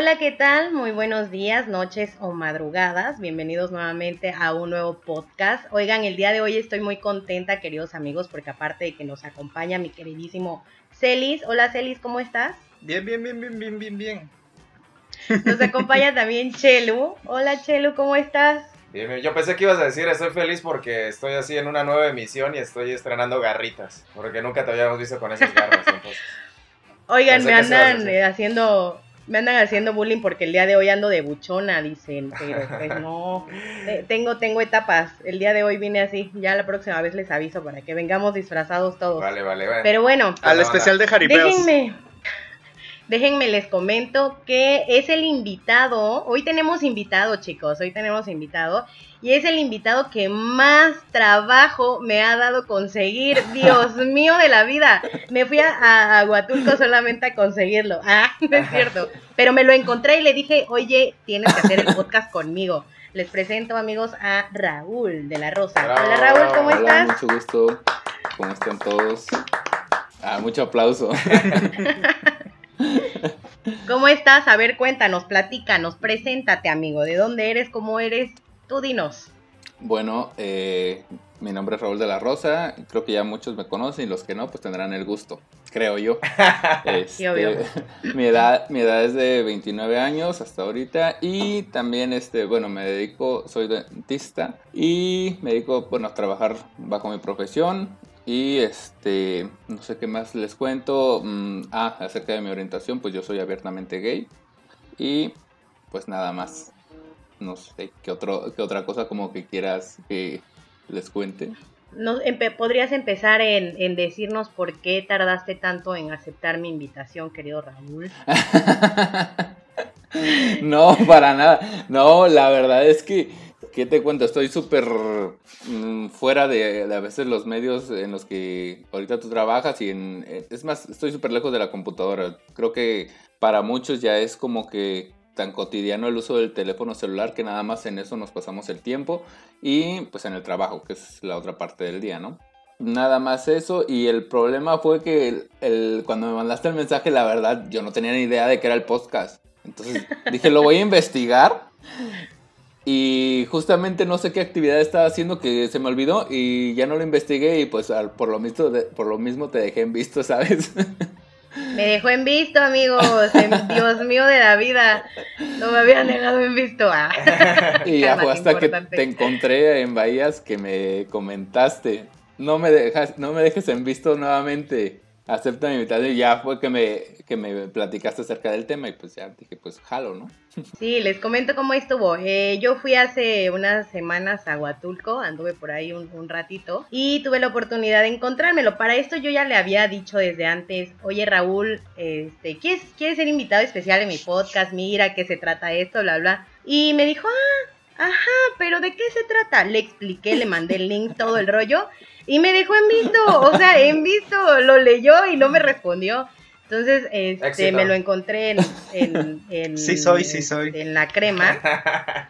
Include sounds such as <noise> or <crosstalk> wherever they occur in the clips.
Hola, ¿qué tal? Muy buenos días, noches o madrugadas. Bienvenidos nuevamente a un nuevo podcast. Oigan, el día de hoy estoy muy contenta, queridos amigos, porque aparte de que nos acompaña mi queridísimo Celis. Hola, Celis, ¿cómo estás? Bien, bien, bien, bien, bien, bien, bien. Nos acompaña <laughs> también Chelu. Hola, Chelu, ¿cómo estás? Bien, bien. Yo pensé que ibas a decir, estoy feliz porque estoy así en una nueva emisión y estoy estrenando garritas, porque nunca te habíamos visto con esas garras. <laughs> Entonces. Oigan, Pensé me andan eh, haciendo me andan haciendo bullying porque el día de hoy ando de buchona, dicen, pero pues no. <laughs> Eh, tengo tengo etapas. El día de hoy vine así. Ya la próxima vez les aviso para que vengamos disfrazados todos. Vale, vale, vale. Pero bueno, Al especial de Jaripeos. déjenme Déjenme les comento que es el invitado, hoy tenemos invitado chicos, hoy tenemos invitado y es el invitado que más trabajo me ha dado conseguir, <laughs> Dios mío de la vida. Me fui a, a Huatulco solamente a conseguirlo. Ah, <laughs> no es cierto. Pero me lo encontré y le dije, oye, tienes que hacer el podcast <laughs> conmigo. Les presento amigos a Raúl de la Rosa. Hola Raúl, ¿cómo. Hola, estás? mucho gusto. ¿Cómo están todos? Ah, mucho aplauso. <laughs> ¿Cómo estás? A ver, cuéntanos, platícanos, preséntate, amigo. ¿De dónde eres? ¿Cómo eres? Tú dinos. Bueno, eh, mi nombre es Raúl de la Rosa. Creo que ya muchos me conocen y los que no, pues tendrán el gusto, creo yo. <laughs> Este, obvio. <laughs> mi, edad, mi edad es de 29 años hasta ahorita y también, este, bueno, me dedico, soy dentista y me dedico, bueno, a trabajar bajo mi profesión. Y este, no sé qué más les cuento. Mm, ah, acerca de mi orientación, pues yo soy abiertamente gay. Y pues nada más. No sé qué, otro, qué otra cosa como que quieras que les cuente. Empe- ¿Podrías empezar en, en decirnos por qué tardaste tanto en aceptar mi invitación, querido Raúl? <laughs> no, para nada. No, la verdad es que, ¿qué te cuento? Estoy súper mm, fuera de, de a veces los medios en los que ahorita tú trabajas y en... eh, Es más, estoy súper lejos de la computadora. Creo que para muchos ya es como que tan cotidiano el uso del teléfono celular que nada más en eso nos pasamos el tiempo y pues en el trabajo, que es la otra parte del día, ¿no? Nada más eso y el problema fue que el, el- cuando me mandaste el mensaje, la verdad, yo no tenía ni idea de que era el podcast. Entonces dije, lo voy a investigar. Y justamente no sé qué actividad estaba haciendo que se me olvidó y ya no lo investigué y pues al- por, lo mismo por lo mismo te dejé en visto, <laughs> ¿sabes? Me dejó en visto, amigos. <laughs> Dios mío de la vida. No me habían dejado en visto. Ah. <laughs> y ya fue hasta que te encontré en Bahías que me comentaste. No me, dejas, no me dejes en visto nuevamente. Acepta mi invitación ya fue que me, que me platicaste acerca del tema y pues ya dije, pues jalo, ¿no? <laughs> Sí, les comento cómo estuvo. Eh, yo fui hace unas semanas a Huatulco, anduve por ahí un, un ratito y tuve la oportunidad de encontrármelo. Para esto yo ya le había dicho desde antes, oye Raúl, este, ¿quieres, ¿quieres ser invitado especial en mi podcast? Mira, ¿qué se trata esto? Bla, bla. Y me dijo, ah, ajá, pero ¿de qué se trata? Le expliqué, le mandé el link, todo el rollo y me dejó en visto, o sea, en visto, lo leyó y no me respondió. Entonces, este, me lo encontré en, en, en- Sí soy, sí soy. en la crema.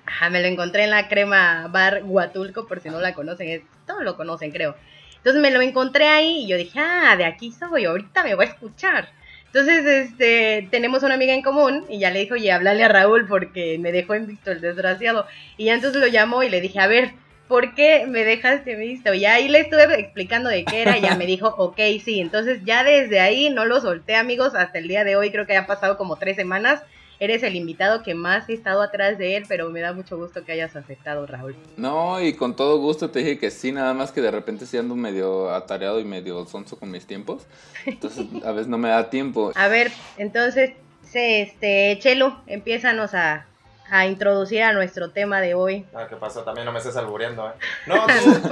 Ajá, me lo encontré en la crema bar Huatulco, por si no la conocen, todos lo conocen, creo. Entonces me lo encontré ahí y yo dije, ah, de aquí soy, ahorita me voy a escuchar. Entonces, este, tenemos una amiga en común y ya le dijo, oye, háblale a Raúl porque me dejó en visto el desgraciado. Y ya entonces lo llamó y le dije, a ver, ¿por qué me dejaste visto? Y ahí le estuve explicando de qué era y ya me dijo, <laughs> ok, sí. Entonces ya desde ahí no lo solté, amigos, hasta el día de hoy, creo que ya han pasado como tres semanas. Eres el invitado que más he estado atrás de él, pero me da mucho gusto que hayas aceptado, Raúl. No, y con todo gusto te dije que sí, nada más que de repente sí ando medio atareado y medio sonso con mis tiempos. Entonces <laughs> a veces no me da tiempo. A ver, entonces, este, Chelo, empiezanos a, a introducir a nuestro tema de hoy. Ah, ¿qué pasa? También no me estés albureando, ¿eh? No, tú,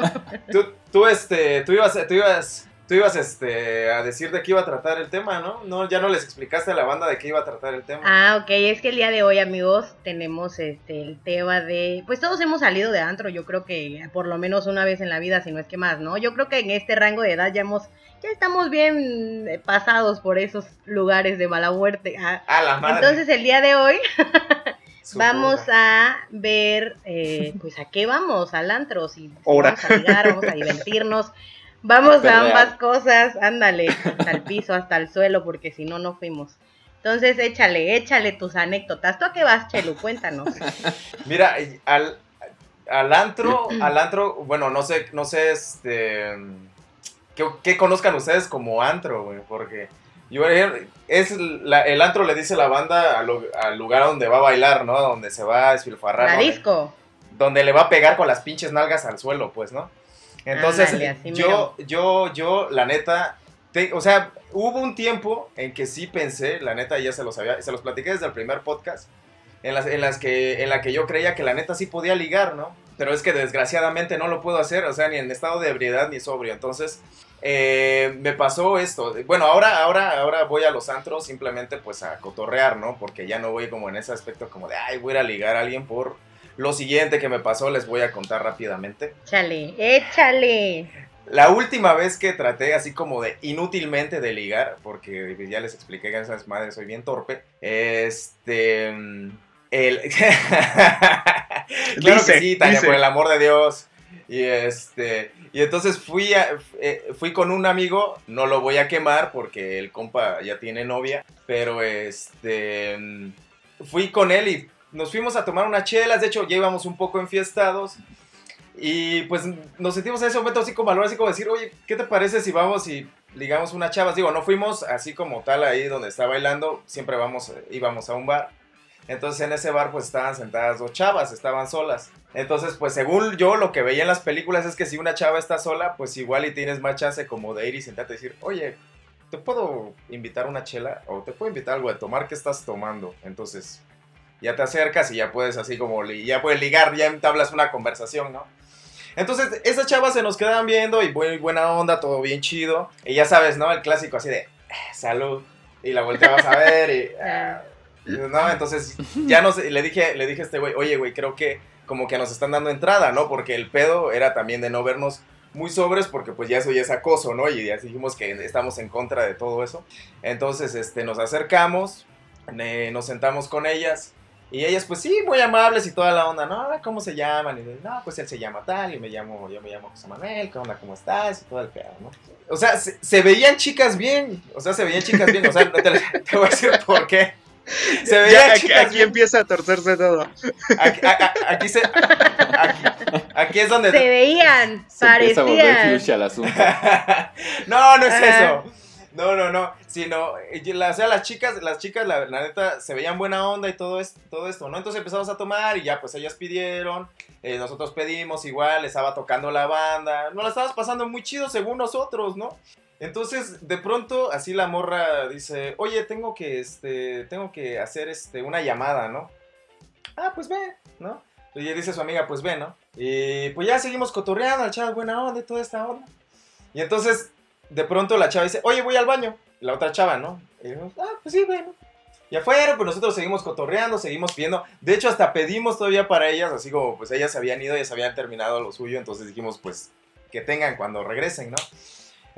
tú, tú, este, tú ibas, tú ibas, tú ibas, este, a decir de qué iba a tratar el tema, ¿no? No, ya no les explicaste a la banda de qué iba a tratar el tema. Ah, ok, es que el día de hoy, amigos, tenemos este el tema de, pues todos hemos salido de antro, yo creo que por lo menos una vez en la vida, si no es que más, ¿no? Yo creo que en este rango de edad ya hemos, ya estamos bien pasados por esos lugares de mala muerte. Ah, A la madre. entonces el día de hoy <laughs> Su vamos a ver, eh, pues a qué vamos, al antro, si, vamos a ligar, vamos a divertirnos, vamos <laughs> a ambas cosas, ándale, hasta el piso, hasta el suelo, porque si no, no fuimos. Entonces, échale, échale tus anécdotas. ¿Tú a qué vas, Chelu? Cuéntanos. <laughs> Mira, al, al antro, <clears throat> al antro, bueno, no sé, no sé, este, que, que conozcan ustedes como antro, güey, porque es la- el antro le dice la banda al, lu- al lugar donde va a bailar, ¿no? Donde se va a despilfarrar. La donde- disco. donde le va a pegar con las pinches nalgas al suelo, pues, ¿no? Entonces, yo, yo, yo, la neta, te- o sea, hubo un tiempo en que sí pensé, la neta, ya se los había, se los platiqué desde el primer podcast, en las, en las que, en la que yo creía que la neta sí podía ligar, ¿no? Pero es que desgraciadamente no lo puedo hacer, o sea, ni en estado de ebriedad ni sobrio. Entonces, eh, me pasó esto. Bueno, ahora, ahora, ahora voy a los antros simplemente pues a cotorrear, ¿no? Porque ya no voy como en ese aspecto como de, ay, voy a ir a ligar a alguien por lo siguiente que me pasó, les voy a contar rápidamente. Échale, échale. La última vez que traté así como de inútilmente de ligar, porque ya les expliqué que en esas madres soy bien torpe, este... El... <laughs> claro Dice, que sí, Tania, dice. por el amor de Dios. Y este... Y entonces fui, eh, fui con un amigo, no lo voy a quemar porque el compa ya tiene novia, pero este... Fui con él y nos fuimos a tomar unas chelas, de hecho ya íbamos un poco enfiestados. Y pues nos sentimos en ese momento así como valor, así como decir, oye, ¿qué te parece si vamos y ligamos unas chavas? Digo, no fuimos así como tal ahí donde está bailando, siempre vamos, íbamos a un bar. Entonces en ese bar pues estaban sentadas dos chavas, estaban solas. Entonces pues según yo lo que veía en las películas es que si una chava está sola, pues igual y tienes más chance como de ir y sentarte y decir, oye, ¿te puedo invitar una chela? O te puedo invitar algo de tomar, ¿qué estás tomando? Entonces ya te acercas y ya puedes así como, ya puedes ligar, ya entablas una conversación, ¿no? Entonces, esas chavas se nos quedaban viendo y muy buena onda, todo bien chido. Y ya sabes, ¿no? El clásico así de, "Eh, salud. Y la volteabas a ver y, <laughs> ah, ¿no? Entonces, ya no sé, le dije, le dije a este güey, oye, güey, creo que como que nos están dando entrada, ¿no? Porque el pedo era también de no vernos muy sobres porque pues ya eso ya es acoso, ¿no? Y ya dijimos que estamos en contra de todo eso. Entonces, este, nos acercamos, nos sentamos con ellas. Y ellas, pues sí, muy amables y toda la onda, ¿no? ¿Cómo se llaman? Y no, pues él se llama tal, y me llamo, yo me llamo José Manuel, ¿qué onda? ¿Cómo estás? Y todo el pedo, ¿no? O sea, se, veían chicas bien, o sea, se veían chicas bien, o sea, <laughs> te voy a decir por qué. <laughs> Se Ya, veían aquí, empieza a torcerse todo. Aquí, a- a- aquí se, aquí, aquí es donde... Se veían, Se empieza a volver parecían. fuchsia el asunto. <laughs> no, no es Ajá. eso. No, no, no. Sino, o sea, las chicas, las chicas, la, la neta, se veían buena onda y todo, es, todo esto, ¿no? Entonces empezamos a tomar y ya, pues ellas pidieron, eh, nosotros pedimos igual, estaba tocando la banda, no la estabas pasando muy chido según nosotros, ¿no? Entonces, de pronto, así la morra dice, oye, tengo que, este, tengo que hacer, este, una llamada, ¿no? Ah, pues ve, ¿no? Y le dice a su amiga, pues ve, ¿no? Y pues ya seguimos cotorreando, la chava buena onda y toda esta onda. Y entonces, de pronto la chava dice, oye, voy al baño. Y la otra chava, ¿no? Ah, pues sí, bueno. Y afuera, pues nosotros seguimos cotorreando, seguimos pidiendo. De hecho, hasta pedimos todavía para ellas, así como pues ellas habían ido, ellas habían terminado lo suyo. Entonces dijimos, pues, que tengan cuando regresen, ¿no?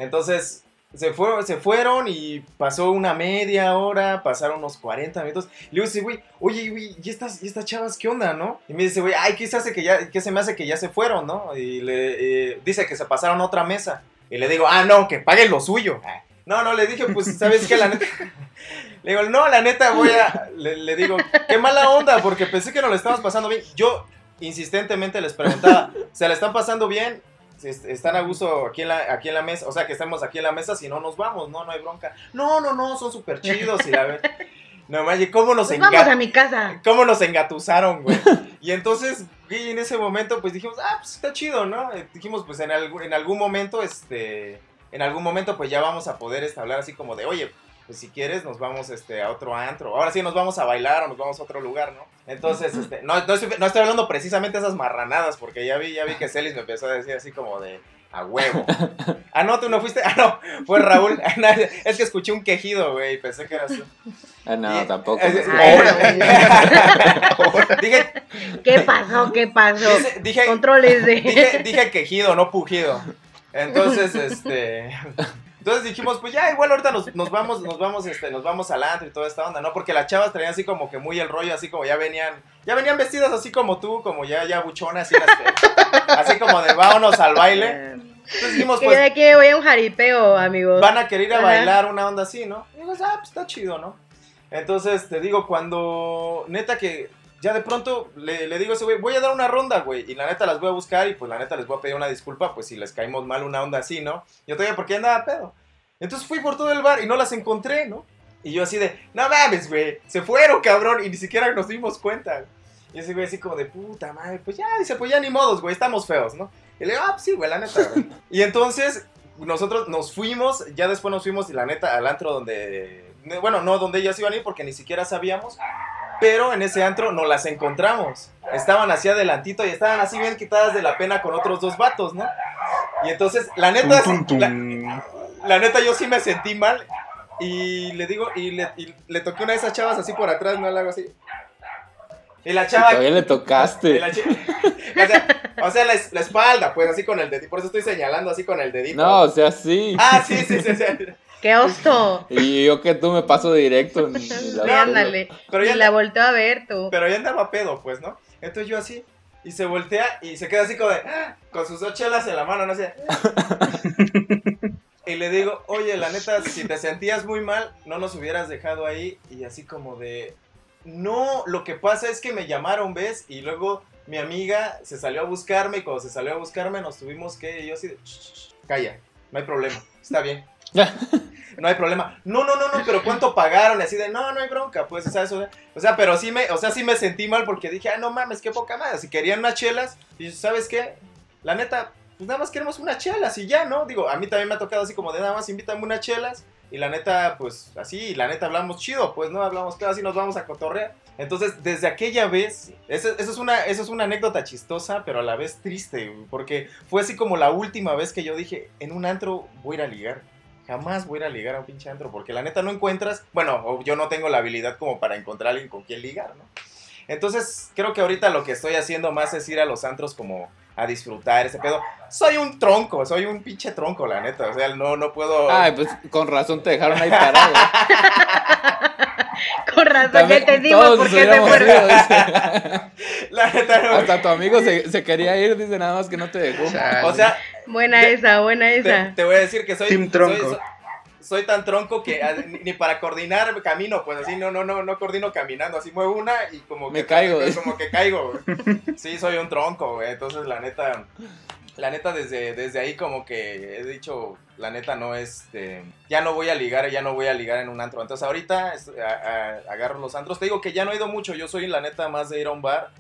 Entonces, se, fue, se fueron y pasó una media hora, pasaron unos 40 minutos. Y luego dice, güey, oye, güey, ¿y estas, ¿y estas chavas qué onda, no? Y me dice, güey, ay, ¿qué se hace que ya, qué se me hace que ya se fueron, no? Y le eh, dice que se pasaron a otra mesa. Y le digo, ah, no, que paguen lo suyo. Ah, No, no, le dije, pues, ¿sabes qué? La neta. <laughs> Le digo, no, la neta voy a. Le, le digo, qué mala onda, porque pensé que nos lo estábamos pasando bien. Yo insistentemente les preguntaba, ¿se la están pasando bien? Est- ¿Están a gusto aquí en, la, aquí en la mesa? O sea, que estemos aquí en la mesa, si no nos vamos, no, no hay bronca. No, no, no, son súper chidos. Y la ve- <laughs> No, manches, ¿cómo nos Pues vamos a mi casa. ¿Cómo nos engatusaron, güey? Y entonces, güey, en ese momento, pues dijimos, ah, pues está chido, ¿no? Eh, dijimos, pues en, algún- en algún momento, este, en algún momento, pues ya vamos a poder hablar así como de, oye, pues si quieres, nos vamos este, a otro antro. Ahora sí nos vamos a bailar o nos vamos a otro lugar, ¿no? Entonces, este, no, no, estoy, no estoy hablando precisamente de esas marranadas, porque ya vi, ya vi que Celis me empezó a decir así como de, a huevo. <laughs> Ah, no, tú no fuiste. Ah, no, fue Raúl. <laughs> Es que escuché un quejido, güey, pensé que eras tú. Ah, no, Y- tampoco. es-. Ay, Dije, ¿Qué pasó? ¿Qué pasó? Dije, Controles de. dije, dije quejido, no pujido. Entonces, este. Entonces dijimos, pues ya, igual ahorita nos, nos vamos, nos vamos, este, nos vamos al antro y toda esta onda, ¿no? Porque las chavas traían así como que muy el rollo, así como ya venían, ya venían vestidas así como tú, como ya, ya buchonas, así, las- así como de vámonos al baile. Entonces dijimos, Que de pues, aquí me voy a un jaripeo, amigos. van a querer ir a Ajá. bailar una onda así, ¿no? Y digo, ah, pues está chido, ¿no? Entonces, te digo, cuando neta que ya de pronto le, digo a ese güey, voy a dar una ronda, güey. Y la neta las voy a buscar y pues la neta les voy a pedir una disculpa, pues si les caímos mal una onda así, ¿no? Yo digo, ¿por qué andaba pedo? Entonces fui por todo el bar y no las encontré, ¿no? Y yo así de, no mames, güey, se fueron, cabrón, y ni siquiera nos dimos cuenta. Y ese güey así como de, puta madre, pues ya, dice, pues ya ni modos, güey, estamos feos, ¿no? Y le digo, ah, pues sí, güey, la neta, güey. y entonces nosotros nos fuimos, ya después nos fuimos, y la neta, al antro donde, bueno, no donde ellas iban a ir porque ni siquiera sabíamos, pero en ese antro no las encontramos. Estaban así adelantito y estaban así bien quitadas de la pena con otros dos vatos, ¿no? Y entonces, la neta, Tum, tum, la, tum. la neta yo sí me sentí mal y le digo, y le, y le toqué una de esas chavas así por atrás, no le hago así. Y la chava... Todavía le y tocaste. la <laughs> o sea, o sea, la, es- la espalda, pues así con el dedito, por eso estoy señalando así con el dedito. No, o sea, sí. Ah, sí, sí, sí, sí. <laughs> ¡Qué oso! Y yo que tú me paso directo. ni la- Sí, ándale. Pero ya y la volteó a ver tú. Pero ya andaba pedo, pues, ¿no? Entonces yo así, y se voltea y se queda así como de, ¡ah! con sus dos chelas en la mano, no sé. y le digo, oye, la neta, si te sentías muy mal, no nos hubieras dejado ahí. Y así como de, no, lo que pasa es que me llamaron, ¿ves? Y luego mi amiga se salió a buscarme y cuando se salió a buscarme nos tuvimos que, y yo así de, "Sh, sh, sh, calla, no hay problema, está bien. No hay problema. No, no, no, no, pero ¿cuánto pagaron? Así de, no, no hay bronca, pues, o sea, eso, o sea, pero sí me, o sea, sí me sentí mal porque dije, ah, no mames, qué poca madre. Si querían unas chelas, y ¿sabes qué? La neta, pues nada más queremos unas chelas y ya, ¿no? Digo, a mí también me ha tocado así como de nada más invítame unas chelas. Y la neta, pues así, y la neta hablamos chido, pues, ¿no? Hablamos claro, así nos vamos a cotorrear. Entonces, desde aquella vez, eso, es una, eso es una anécdota chistosa, pero a la vez triste, porque fue así como la última vez que yo dije, en un antro voy a ir a ligar. Jamás voy a ir a ligar a un pinche antro, porque la neta no encuentras, bueno, yo no tengo la habilidad como para encontrar a alguien con quien ligar, ¿no? Entonces, creo que ahorita lo que estoy haciendo más es ir a los antros como a disfrutar ese pedo. Soy un tronco, soy un pinche tronco, la neta. O sea, no, no puedo. Ay, pues con razón te dejaron ahí parado. <laughs> Con razón, ya entendimos todos por qué se fueron. <laughs> La neta no. Hasta tu amigo se, se quería ir, dice nada más que no te dejó. Chale. O sea, Buena esa, buena esa. te voy a decir que soy. Team tronco. Soy, soy tan tronco que ni, para coordinar camino, pues así no, no, no, no coordino caminando. Así muevo una y como que. Me caigo. <laughs> Como que caigo, güey. Sí, soy un tronco, güey. Entonces, la neta. La neta, desde, desde ahí como que he dicho, la neta no es, este, ya no voy a ligar, ya no voy a ligar en un antro. Entonces ahorita es- a- a- agarro los antros. Te digo que ya no he ido mucho, yo soy la neta más de ir a un bar,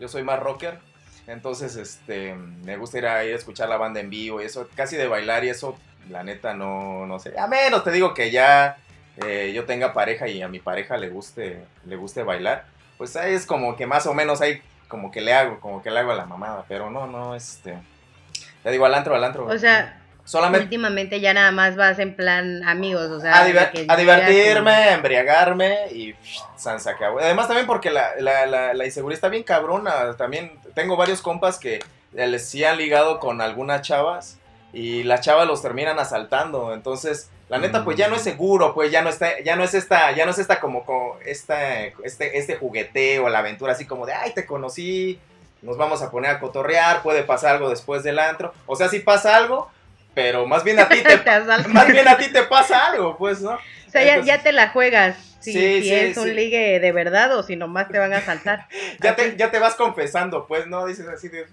yo soy más rocker. Entonces, este, me gusta ir a, ir a escuchar la banda en vivo y eso, casi de bailar y eso, la neta no, no sé. A menos te digo que ya eh, yo tenga pareja y a mi pareja le guste, le guste bailar, pues ahí es como que más o menos ahí como que le hago, como que le hago a la mamada, pero no, no, este, te digo al antro, al antro. O sea, solamente últimamente ya nada más vas en plan amigos, o sea, a, de diver- que a divertirme, a embriagarme y pff, san se acabó. Además también porque la, la, la, la inseguridad está bien cabrona. También tengo varios compas que eh, les sí han ligado con algunas chavas y las chavas los terminan asaltando. Entonces, la neta, pues ya no es seguro, pues ya no está, ya no es esta, ya no es esta como, como esta, este, este jugueteo, la aventura así como de ay te conocí, nos vamos a poner a cotorrear, puede pasar algo después del antro. O sea, sí pasa algo, pero más bien a ti <laughs> te más bien a ti te pasa algo, pues, ¿no? O sea, ya te la juegas. Si, Sí, si sí, es sí. un ligue de verdad o si nomás te van a saltar. <laughs> Ya te, ya te vas confesando, pues, ¿no? Dices así de...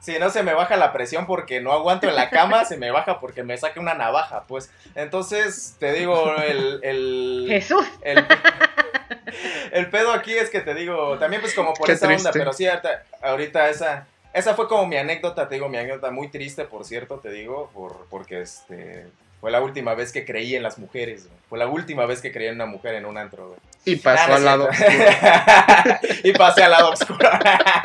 Si no se me baja la presión porque no aguanto en la cama, se me baja porque me saque una navaja, pues. Entonces, te digo, el... el <laughs> Jesús. el, el pedo aquí es que te digo, también pues como por Qué esa onda, pero sí, ahorita, ahorita esa, esa fue como mi anécdota, te digo, mi anécdota muy triste, por cierto, te digo, por, porque este, fue la última vez que creí en las mujeres, güey. fue la última vez que creí en una mujer en un antro, güey. Y pasó Ah, al lado. cierto. <laughs> y pasé al lado oscuro.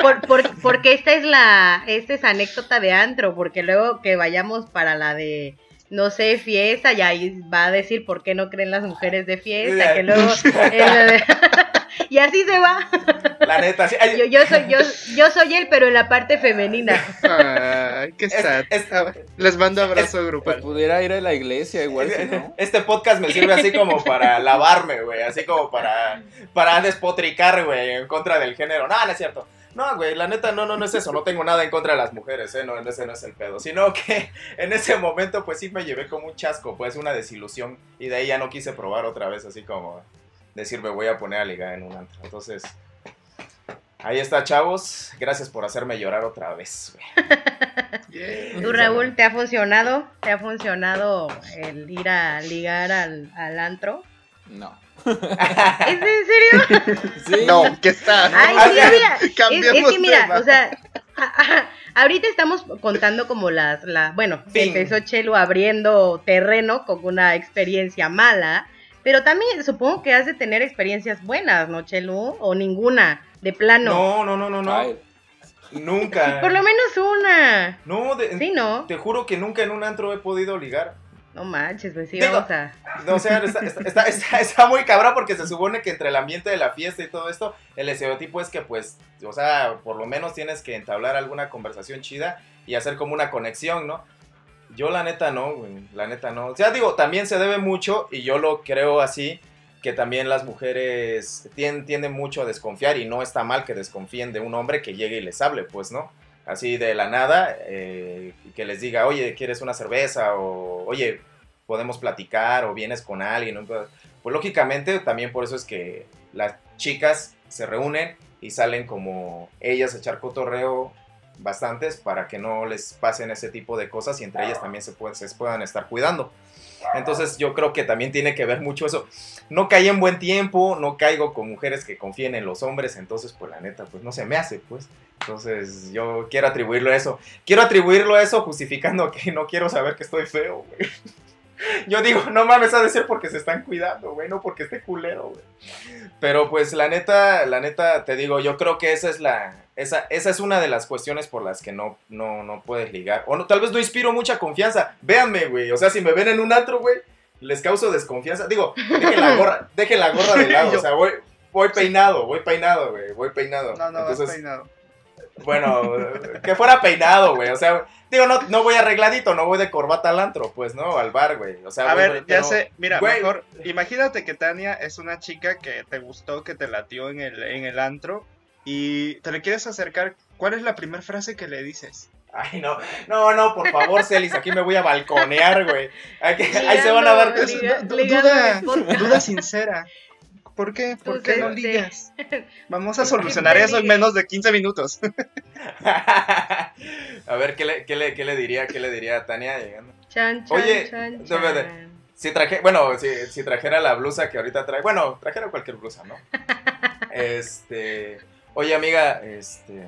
Por, por- porque esta es la, esta es anécdota de antro, porque luego que vayamos para la de, no sé, fiesta, y ahí va a decir por qué no creen las mujeres de fiesta, que luego... <laughs> es y así se va. La neta, sí. Ay, Yo, yo soy, yo, yo soy él, pero en la parte femenina. Ay, qué es- sad. es- Ah, Les mando abrazo Pues grupal. pudiera ir a la iglesia igual, si no. Este podcast me sirve así como para lavarme, güey. Así como para, para despotricar, güey, en contra del género. No, no es cierto. No, güey, la neta, no, no, no es eso. No tengo nada en contra de las mujeres, ¿eh? No, ese no es el pedo. Sino que en ese momento, pues sí me llevé como un chasco, pues una desilusión. Y de ahí ya no quise probar otra vez, así como. Decir me voy a poner a ligar en un antro. Entonces, ahí está, chavos. Gracias por hacerme llorar otra vez. güey. <laughs> ¿Tú, Raúl, te ha funcionado? ¿Te ha funcionado el ir a ligar al, al antro? No. <laughs> ¿Es en serio? <laughs> Sí. No, ¿qué está? Ay, sí, mira. Es, es que mira, tema. o sea, a- a- ahorita estamos contando como las, la, bueno, Fin. empezó Chelo abriendo terreno con una experiencia mala, pero también supongo que has de tener experiencias buenas, ¿no, Chelo? O ninguna, de plano. No, no, no, no, no. Ay, Nunca. <laughs> Por lo menos una. No, de- Sí, ¿no? te juro que nunca en un antro he podido ligar. No manches, pues sí, Digo- vamos a... No, o sea, está, está, está- está- está muy cabrón porque se supone que entre el ambiente de la fiesta y todo esto, el estereotipo es que pues, o sea, por lo menos tienes que entablar alguna conversación chida y hacer como una conexión, ¿no? Yo la neta no, güey, la neta no. O sea, digo, también se debe mucho y yo lo creo así, que también las mujeres tien- tienden mucho a desconfiar y no está mal que desconfíen de un hombre que llegue y les hable, pues, ¿no? Así de la nada, eh, que les diga, oye, ¿quieres una cerveza? O, oye, podemos platicar o vienes con alguien. Pues lógicamente también por eso es que las chicas se reúnen y salen como ellas a echar cotorreo bastantes para que no les pasen ese tipo de cosas y entre ellas también se, se puedan estar cuidando. Entonces yo creo que también tiene que ver mucho eso. No caí en buen tiempo, no caigo con mujeres que confíen en los hombres, entonces pues la neta pues no se me hace pues. Entonces yo quiero atribuirlo a eso. Quiero atribuirlo a eso justificando que no quiero saber que estoy feo, güey. Yo digo, no mames, ha de ser porque se están cuidando, güey, no porque esté culero, güey. Pero pues la neta, la neta, te digo, yo creo que esa es la, esa, esa es una de las cuestiones por las que no, no, no puedes ligar. O no, tal vez no inspiro mucha confianza. Véanme, güey, o sea, si me ven en un antro, güey, les causo desconfianza. Digo, dejen la gorra, dejen la gorra de <laughs> lado, o sea, voy, voy peinado, voy peinado, güey, voy peinado. No, no, vas Entonces, peinado. Bueno, que fuera peinado, güey. O sea, digo, no, no voy arregladito, no voy de corbata al antro, pues, ¿no? Al bar, güey. O sea, A voy- ver, ya pero- sé, mira, güey. mejor, imagínate que Tania es una chica que te gustó, que te latió en el, en el antro y te le quieres acercar. ¿Cuál es la primera frase que le dices? Ay, no, no, no, por favor, Celis, aquí me voy a balconear, güey. Ahí, se van a dar Ligando, ligando duda, duda sincera. ¿Por qué? ¿Por qué no Pues, ligas? <laughs> Vamos a solucionar eso en menos de 15 minutos. <laughs> <laughs> A ver, ¿qué le, qué, le, ¿qué le diría, qué le diría a Tania llegando? Chan, chan, Oye, chan. Si traje, bueno, si, si trajera la blusa que ahorita trae, bueno, trajera cualquier blusa, ¿no? Este, oye amiga, este,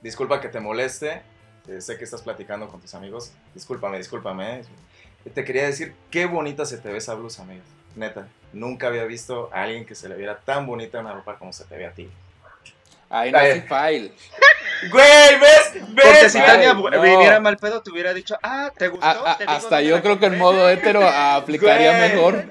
disculpa que te moleste, eh, sé que estás platicando con tus amigos, discúlpame, discúlpame. Te quería decir, qué bonita se te ve esa blusa, amiga, neta, nunca había visto a alguien que se le viera tan bonita una ropa como se te ve a ti. Ahí no Ay. hay file. Güey, ¿ves? ¿Ves? Porque si Ay, Tania no. viviera mal pedo, te hubiera dicho, ah, ¿te gustó? A- a- Te digo hasta yo creo que en compré". modo hetero aplicaría Güey. mejor.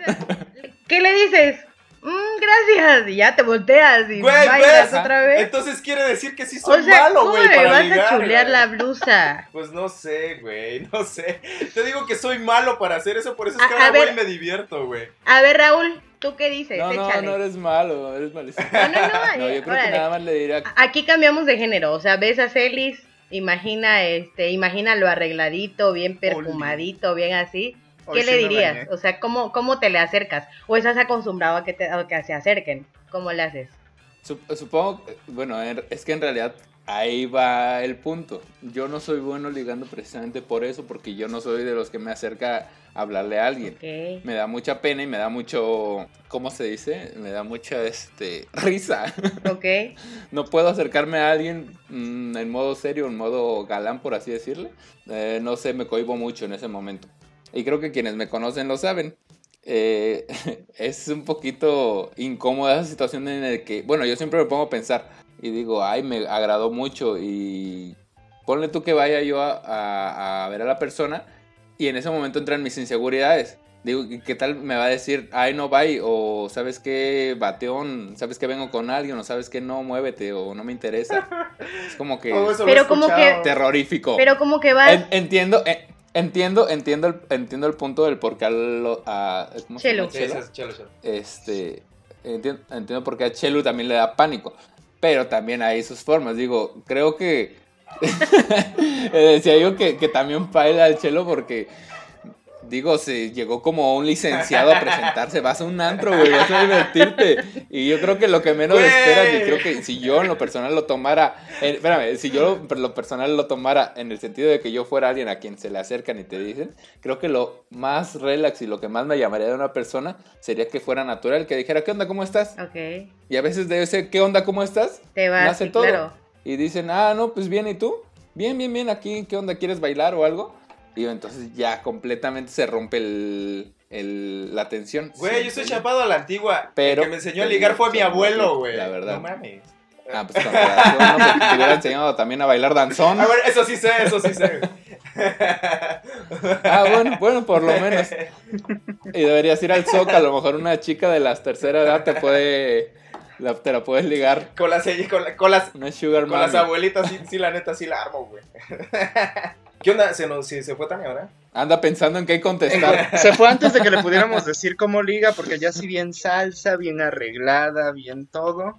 ¿Qué le dices? Mm, gracias. Y ya te volteas y Güey, bailas ¿ves? otra vez. Entonces quiere decir que sí soy o sea, malo, ¿cómo güey, me para vas ligar, a chulear güey. la blusa? <laughs> Pues no sé, güey, no sé. Te digo que soy malo para hacer eso, por eso es que a ahora voy ver. y me divierto, güey. A ver, Raúl, ¿tú qué dices? No, no, Échale. no eres malo, eres malísimo. No, no, no, <laughs> No, yo creo órale. que nada más le diría Aquí cambiamos de género, o sea, ves a Celis, imagina este, imagínalo arregladito, bien perfumadito, bien así. ¿Qué le dirías? O sea, ¿cómo, ¿cómo te le acercas? ¿O estás acostumbrado a que, te, a que se acerquen? ¿Cómo le haces? Sup- Supongo, bueno, en- es que en realidad ahí va el punto. Yo no soy bueno ligando precisamente por eso, porque yo no soy de los que me acerca a hablarle a alguien. Me da mucha pena y me da mucho, ¿cómo se dice? Me da mucha, este, <laughs> risa. Ok. No puedo acercarme a alguien mm, en modo serio, en modo galán, por así decirle. Eh, no sé, me cohibo mucho en ese momento. Y creo que quienes me conocen lo saben. Eh, <laughs> es un poquito incómoda esa situación en la que, bueno, yo siempre me pongo a pensar y digo, ay, me agradó mucho y ponle tú que vaya yo a, a- a ver a la persona y en ese momento entran mis inseguridades. Digo, ¿y ¿qué tal me va a decir, ay, no, bye? O sabes qué, bateón, sabes que vengo con alguien, o sabes que no, muévete, o no me interesa. Es como que <laughs> Pero como que- terrorífico. Pero como que vas... En- entiendo, eh, entiendo, entiendo el, entiendo el punto del por qué a, lo- a- ¿cómo se llama? Chelo. Sí, Chelo. chelo, chelo. Este, entiendo, entiendo por qué a Chelu también le da pánico, pero también hay sus formas. Digo, creo que <laughs> decía yo que, que también baila al Chelo porque digo, se llegó como un licenciado a presentarse, vas a un antro, güey, vas a divertirte. Y yo creo que lo que menos Güey. esperas, y creo que si yo en lo personal lo tomara, eh, espérame, si yo en lo personal lo tomara en el sentido de que yo fuera alguien a quien se le acercan y te dicen, creo que lo más relax y lo que más me llamaría de una persona sería que fuera natural, que dijera, ¿qué onda, cómo estás? Ok. Y a veces debe ser, ¿qué onda, cómo estás? Te vas, Nace sí, todo. claro. Y dicen, ah, no, pues bien, ¿y tú? Bien, bien, bien, aquí, ¿qué onda? ¿Quieres bailar o algo? Y entonces ya completamente se rompe el, el- la tensión. Güey, yo estoy Sí. chapado a la antigua. Pero- el que me enseñó a ligar fue mi abuelo, güey. La verdad. No mames. Ah, pues con razón, ¿no? Porque te hubiera enseñado también a bailar danzón. <laughs> A ver, eso sí sé, eso sí sé. Ah, bueno, bueno, por lo menos. Y deberías ir al Zoc, a lo mejor una chica de las tercera edad te puede, la- te la puedes ligar. Con las, con, la- con las, Una sugar con las abuelitas, sí, sí, la neta, sí la armo, güey. <laughs> ¿Qué onda? ¿Se, nos, se fue Tania ahora? Anda pensando en qué contestar. <laughs> Se fue antes de que le pudiéramos decir cómo liga, porque ya sí bien salsa, bien arreglada, bien todo.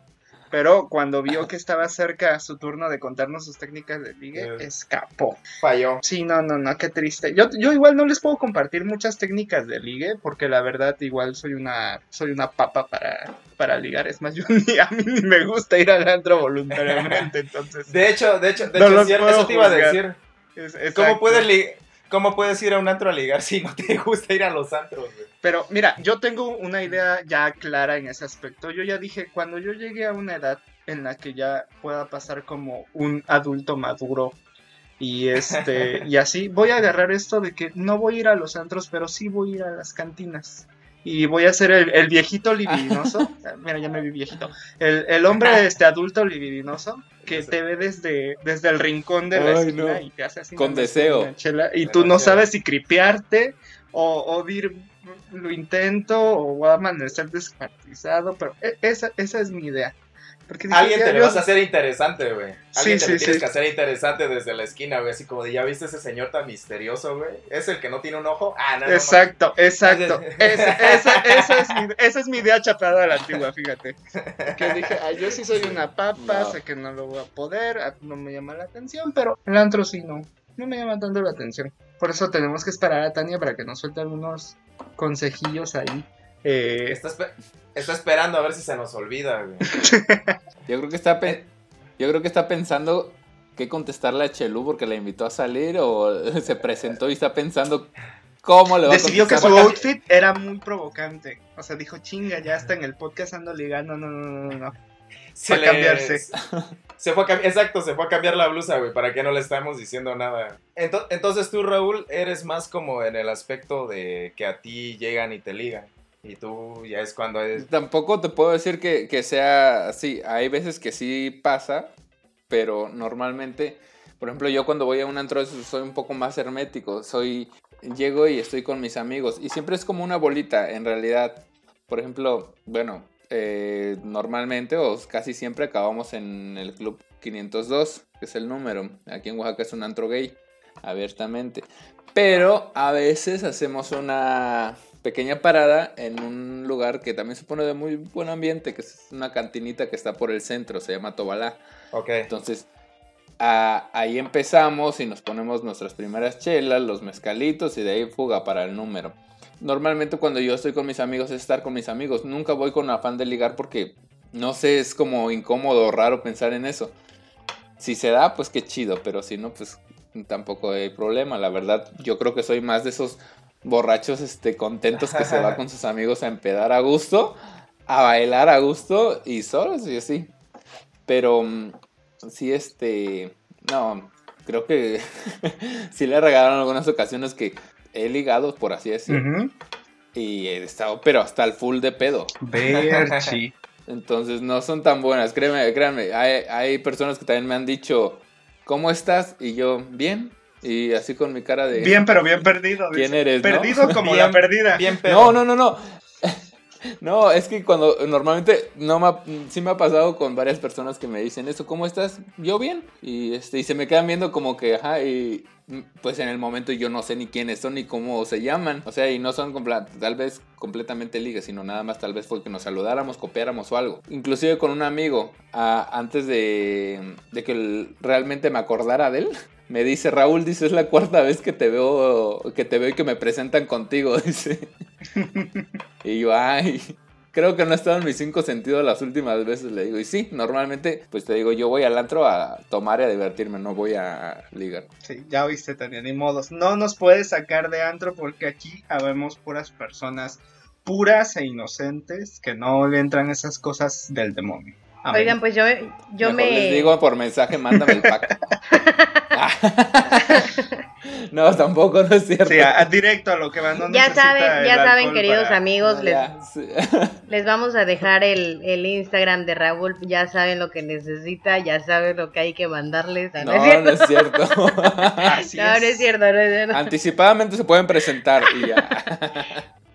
Pero cuando vio que estaba cerca su turno de contarnos sus técnicas de ligue, Eh. escapó. Falló. Sí, no, no, no, qué triste. Yo, yo igual no les puedo compartir muchas técnicas de ligue, porque la verdad igual soy una, soy una papa para, para ligar. Es más, yo <laughs> ni, a mí ni me gusta ir al antro voluntariamente, entonces. De hecho, de hecho, de No hecho, puedo eso te iba a decir. Es- ¿Cómo puedes, li- ¿Cómo puedes ir a un antro a ligar si no te <laughs> gusta ir a los antros, güey? Pero mira, yo tengo una idea ya clara en ese aspecto. Yo ya dije, cuando yo llegue a una edad en la que ya pueda pasar como un adulto maduro y este <laughs> y así, voy a agarrar esto de que no voy a ir a los antros, pero sí voy a ir a las cantinas. Y voy a ser el, el viejito <laughs> libidinoso. Mira, ya me vi viejito. El, el hombre este adulto libidinoso que te ve desde, desde el rincón de la Ay, esquina no. y te hace así Con deseo. chela, y tú no sabes si cripearte o, o dir lo intento o voy a amanecer descuartizado, pero e- esa, esa es mi idea. Porque dije, Alguien te lo vas a hacer interesante, güey. Alguien Sí, te lo sí, tienes sí. que hacer interesante desde la esquina, güey. Así como de, ¿ya viste ese señor tan misterioso, güey? ¿Es el que no tiene un ojo? Ah, no, no, Exacto, exacto. <laughs> Esa, es mi, esa es mi idea chapada a la antigua, fíjate. Que dije, "Ay, yo sí soy una papa, No. sé que no lo voy a poder, ah, no me llama la atención, pero el antro sí no, no me llama tanto la atención. Por eso tenemos que esperar a Tania para que nos suelte algunos consejillos ahí. Eh, Está, espe- está esperando a ver si se nos olvida, güey. <laughs> Yo creo que está pe- yo creo que está pensando qué contestarle a Chelu porque la invitó a salir o <laughs> se presentó y está pensando cómo le va decidió a que contestar. su outfit era muy provocante. O sea, dijo, chinga, ya está en el podcast ando ligando, no, no, no, no, no. Se a cambiarse. <laughs> Se fue a cam- Exacto, se fue a cambiar la blusa, güey, para que no le estamos diciendo nada. Ento- entonces tú, Raúl, eres más como en el aspecto de que a ti llegan y te ligan. Y tú ya es cuando es... Tampoco te puedo decir que, que sea así. Hay veces que sí pasa, pero normalmente, por ejemplo, yo cuando voy a un antro soy un poco más hermético. Soy, llego y estoy con mis amigos y siempre es como una bolita, en realidad. Por ejemplo, bueno, eh, normalmente o casi siempre acabamos en el club 502, que es el número. Aquí en Oaxaca es un antro gay, abiertamente. Pero a veces hacemos una pequeña parada en un lugar que también se pone de muy buen ambiente, que es una cantinita que está por el centro, se llama Tobalá. Ok. Entonces, a- ahí empezamos y nos ponemos nuestras primeras chelas, los mezcalitos y de ahí fuga para el número. Normalmente cuando yo estoy con mis amigos es estar con mis amigos. Nunca voy con afán de ligar porque no sé, es como incómodo o raro pensar en eso. Si se da, pues qué chido, pero si no, pues tampoco hay problema. La verdad, yo creo que soy más de esos borrachos este, contentos que se va <laughs> con sus amigos a empedar a gusto, a bailar a gusto y solos y así. Pero mm, sí, este. No, creo que <laughs> sí le regalaron algunas ocasiones que he ligado, por así decirlo. Y he estado, pero hasta el full de pedo. Berchi. <laughs> Entonces no son tan buenas, créeme, créanme. Hay, hay personas que también me han dicho, ¿cómo estás? Y yo, bien. Y así con mi cara de... Bien, pero bien perdido. ¿Quién dice. eres, no? Perdido como Bien, la perdida. Bien. No, no, no, no. <laughs> No, es que cuando normalmente no me ha- sí me ha pasado con varias personas que me dicen eso, ¿cómo estás? Yo bien. Y este y se me quedan viendo como que, ajá, y mm, pues en el momento yo no sé ni quiénes son ni cómo se llaman. O sea, y no son compla- tal vez completamente ligas, sino nada más tal vez porque nos saludáramos, copiáramos o algo. Inclusive con un amigo, ah, antes de, de que el- realmente me acordara de él, me dice, Raúl, dice, es la cuarta vez que te veo, que te veo y que me presentan contigo, <laughs> dice. y yo, ay, creo que no he estado en mis cinco sentidos las últimas veces, le digo. Y sí, normalmente, pues te digo, yo voy al antro a tomar y a divertirme, no voy a ligar. Sí, ya oíste, Tania, ni modos. No nos puedes sacar de antro porque aquí habemos puras personas puras e inocentes que no le entran esas cosas del demonio. Amén. Oigan, pues yo, yo Mejor me... les digo por mensaje, mándame el pack. <laughs> no, tampoco, no es cierto. Sí, a, a directo a lo que van. No Ya saben, ya saben, queridos para- amigos, No, les, sí. <laughs> les vamos a dejar el, el Instagram de Raúl, ya saben lo que necesita, ya saben lo que hay que mandarles. Ah, No, es cierto? <laughs> no es cierto. No, no es cierto, no es cierto. Anticipadamente se pueden presentar y ya.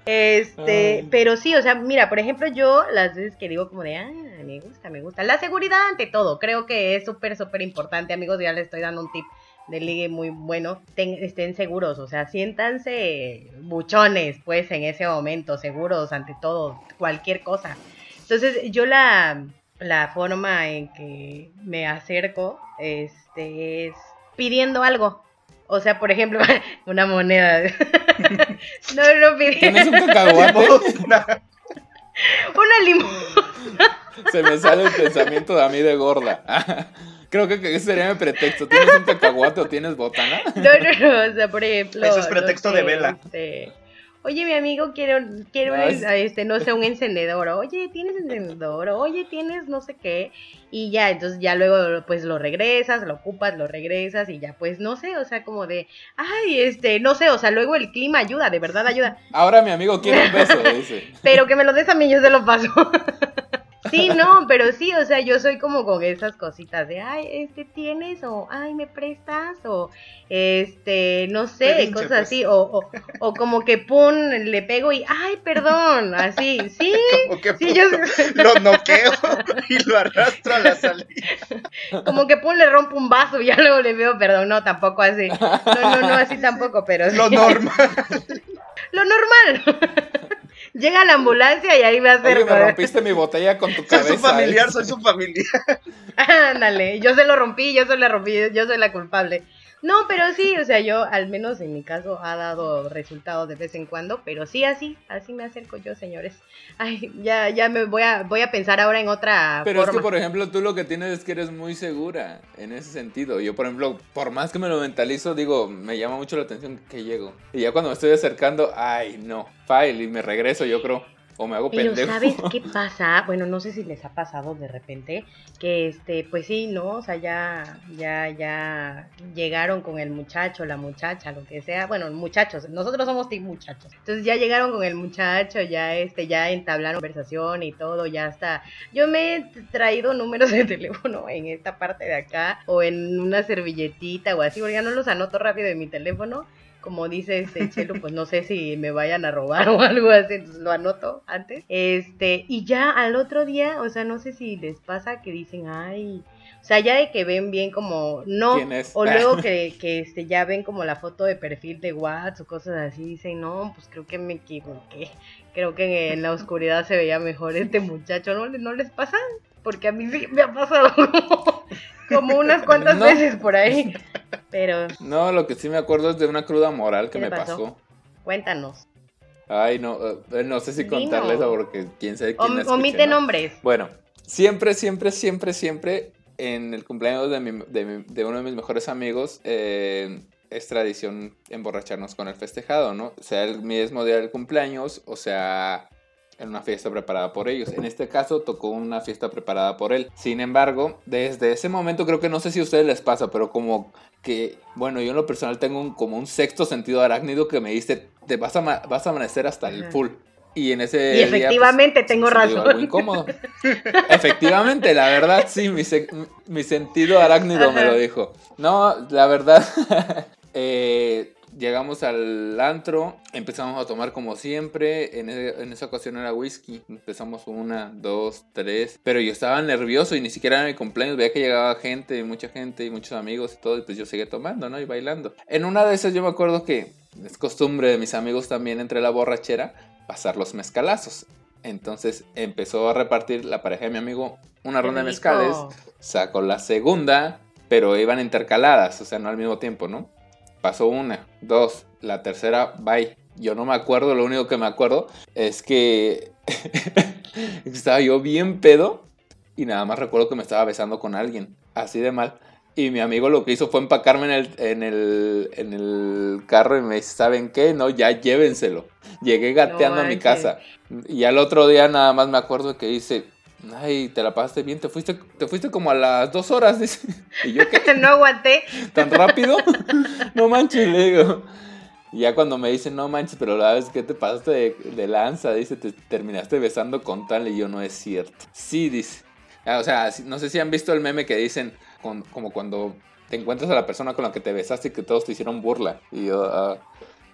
Este, Ay. pero sí, o sea, mira, por ejemplo, yo las veces que digo como de, ah, me gusta, me gusta. La seguridad ante todo, creo que es súper, súper importante, amigos, ya les estoy dando un tip de ligue muy bueno. Ten- estén seguros, o sea, siéntanse buchones, pues, en ese momento, seguros ante todo, cualquier cosa. Entonces, yo la, la forma en que me acerco, este, es pidiendo algo. O sea, por ejemplo, <laughs> una moneda. <laughs> no, no pidiendo. ¿Tienes un cacahuate? Una- <laughs> Una limón. Se me sale el pensamiento de a mí de gorda. <laughs> Creo que ese sería mi pretexto. ¿Tienes un cacahuate o tienes botana? <laughs> No, no, no. O sea, por ejemplo. Eso es pretexto no de vela. este, Oye, mi amigo, quiero, No, un- es- este, no sé, un encendedor. Oye, ¿tienes encendedor? Oye, ¿tienes no sé qué? Y ya, entonces ya luego pues lo regresas, lo ocupas, lo regresas y ya pues no sé, o sea, como de, ay, este, no sé, o sea, luego el clima ayuda, de verdad ayuda. Ahora mi amigo quiere un beso, dice. <laughs> Pero que me lo des a mí, yo se lo paso. Sí, no, pero sí, o sea, yo soy como con esas cositas de, ay, este tienes, o ay, me prestas, o este, no sé, cosas pues. así, o, o, o como que pum, le pego y, ay, perdón, así, sí, <laughs> Como que sí, yo <laughs> lo noqueo y lo arrastro a la salida. como que pum, le rompo un vaso y ya luego le veo, perdón, no, tampoco así, no, no, no, así tampoco, pero sí. <laughs> Lo normal. Lo normal. Llega la ambulancia y ahí me Oye, acerco. me rompiste mi botella con tu <laughs> Soy cabeza. su familiar, ¿eh? soy su familiar. <laughs> Ándale, yo se lo rompí, yo se la rompí, yo soy la culpable. No, pero sí, o sea, yo al menos en mi caso ha dado resultados de vez en cuando, pero sí así, así me acerco yo, señores. Ay, ya, ya me voy a, voy a pensar ahora en otra Pero es que, por ejemplo, tú lo que tienes es que eres muy segura en ese sentido. Yo, por ejemplo, por más que me lo mentalizo, digo, me llama mucho la atención que llego. Y ya cuando me estoy acercando, ay, no, file, y me regreso, yo creo. O me hago Pero pendejo. ¿sabes qué <laughs> pasa? Bueno, no sé si les ha pasado de repente que este, pues sí, ¿no? O sea, ya ya ya llegaron con el muchacho, la muchacha, lo que sea. Bueno, muchachos, nosotros somos team muchachos. Entonces ya llegaron con el muchacho, ya este ya entablaron conversación y todo, ya está. Yo me he traído números de <laughs> teléfono en esta parte de acá o en una servilletita o así, porque ya no los anoto rápido en mi teléfono como dice este Chelo, pues no sé si me vayan a robar <laughs> o algo así, entonces lo anoto antes. Este, y ya al otro día, o sea, no sé si les pasa que dicen, ay, o sea, ya de que ven bien como, no, o luego que, <laughs> que este, ya ven como la foto de perfil de WhatsApp o cosas así, dicen, no, pues creo que me equivoqué, creo que en la oscuridad se veía mejor este muchacho, ¿no, ¿No les pasa? Porque a mí sí me ha pasado como, <laughs> como unas cuantas No. veces por ahí, pero No, lo que sí me acuerdo es de una cruda moral que ¿Qué me pasó? pasó. cuéntanos. Ay, no, eh, no sé si contarles porque quién sabe quién Om- la escuche, omite ¿no? nombres. Bueno, siempre, siempre, siempre, siempre en el cumpleaños de, mi- de mi- de uno de mis mejores amigos eh, es tradición emborracharnos con el festejado, ¿no? Sea el mismo día del cumpleaños o sea en una fiesta preparada por ellos. En este caso tocó una fiesta preparada por él. Sin embargo, desde ese momento creo que no sé si a ustedes les pasa, pero como que, bueno, yo en lo personal tengo un, como un sexto sentido arácnido que me dice, te vas a, vas a amanecer hasta el full. Y en ese Y día, pues, efectivamente tengo razón. algo incómodo. Efectivamente, la verdad, sí, mi, se- mi sentido arácnido me lo dijo. No, la verdad, <laughs> eh, llegamos al antro, empezamos a tomar como siempre, en, e- en esa ocasión era whisky, empezamos una, dos, tres, pero yo estaba nervioso y ni siquiera era mi cumpleaños, veía que llegaba gente, mucha gente y muchos amigos y todo, y pues yo seguía tomando, ¿no? Y bailando. En una de esas yo me acuerdo que es costumbre de mis amigos también entre la borrachera pasar los mezcalazos. Entonces empezó a repartir la pareja de mi amigo una ronda de mezcales, sacó la segunda pero iban intercaladas, o sea, no al mismo tiempo, ¿no? Pasó una, dos, la tercera, bye. Yo no me acuerdo, lo único que me acuerdo es que <laughs> estaba yo bien pedo y nada más recuerdo que me estaba besando con alguien, así de mal. Y mi amigo lo que hizo fue empacarme en el, en el, en el carro y me dice, ¿saben qué? No, ya llévenselo. Llegué gateando a mi casa. Y al otro día nada más me acuerdo que dice, ay, te la pasaste bien, te fuiste, te fuiste como a las dos horas, dice. <laughs> Y yo qué? <laughs> no aguanté. ¿Tan rápido? <laughs> no manches, le digo. Y ya cuando me dice, no manches, pero la vez que te pasaste de, de lanza, dice, te terminaste besando con tal y yo no es cierto. Sí, dice. Ah, o sea, no sé si han visto el meme que dicen, como cuando te encuentras a la persona con la que te besaste y que todos te hicieron burla. Y ah,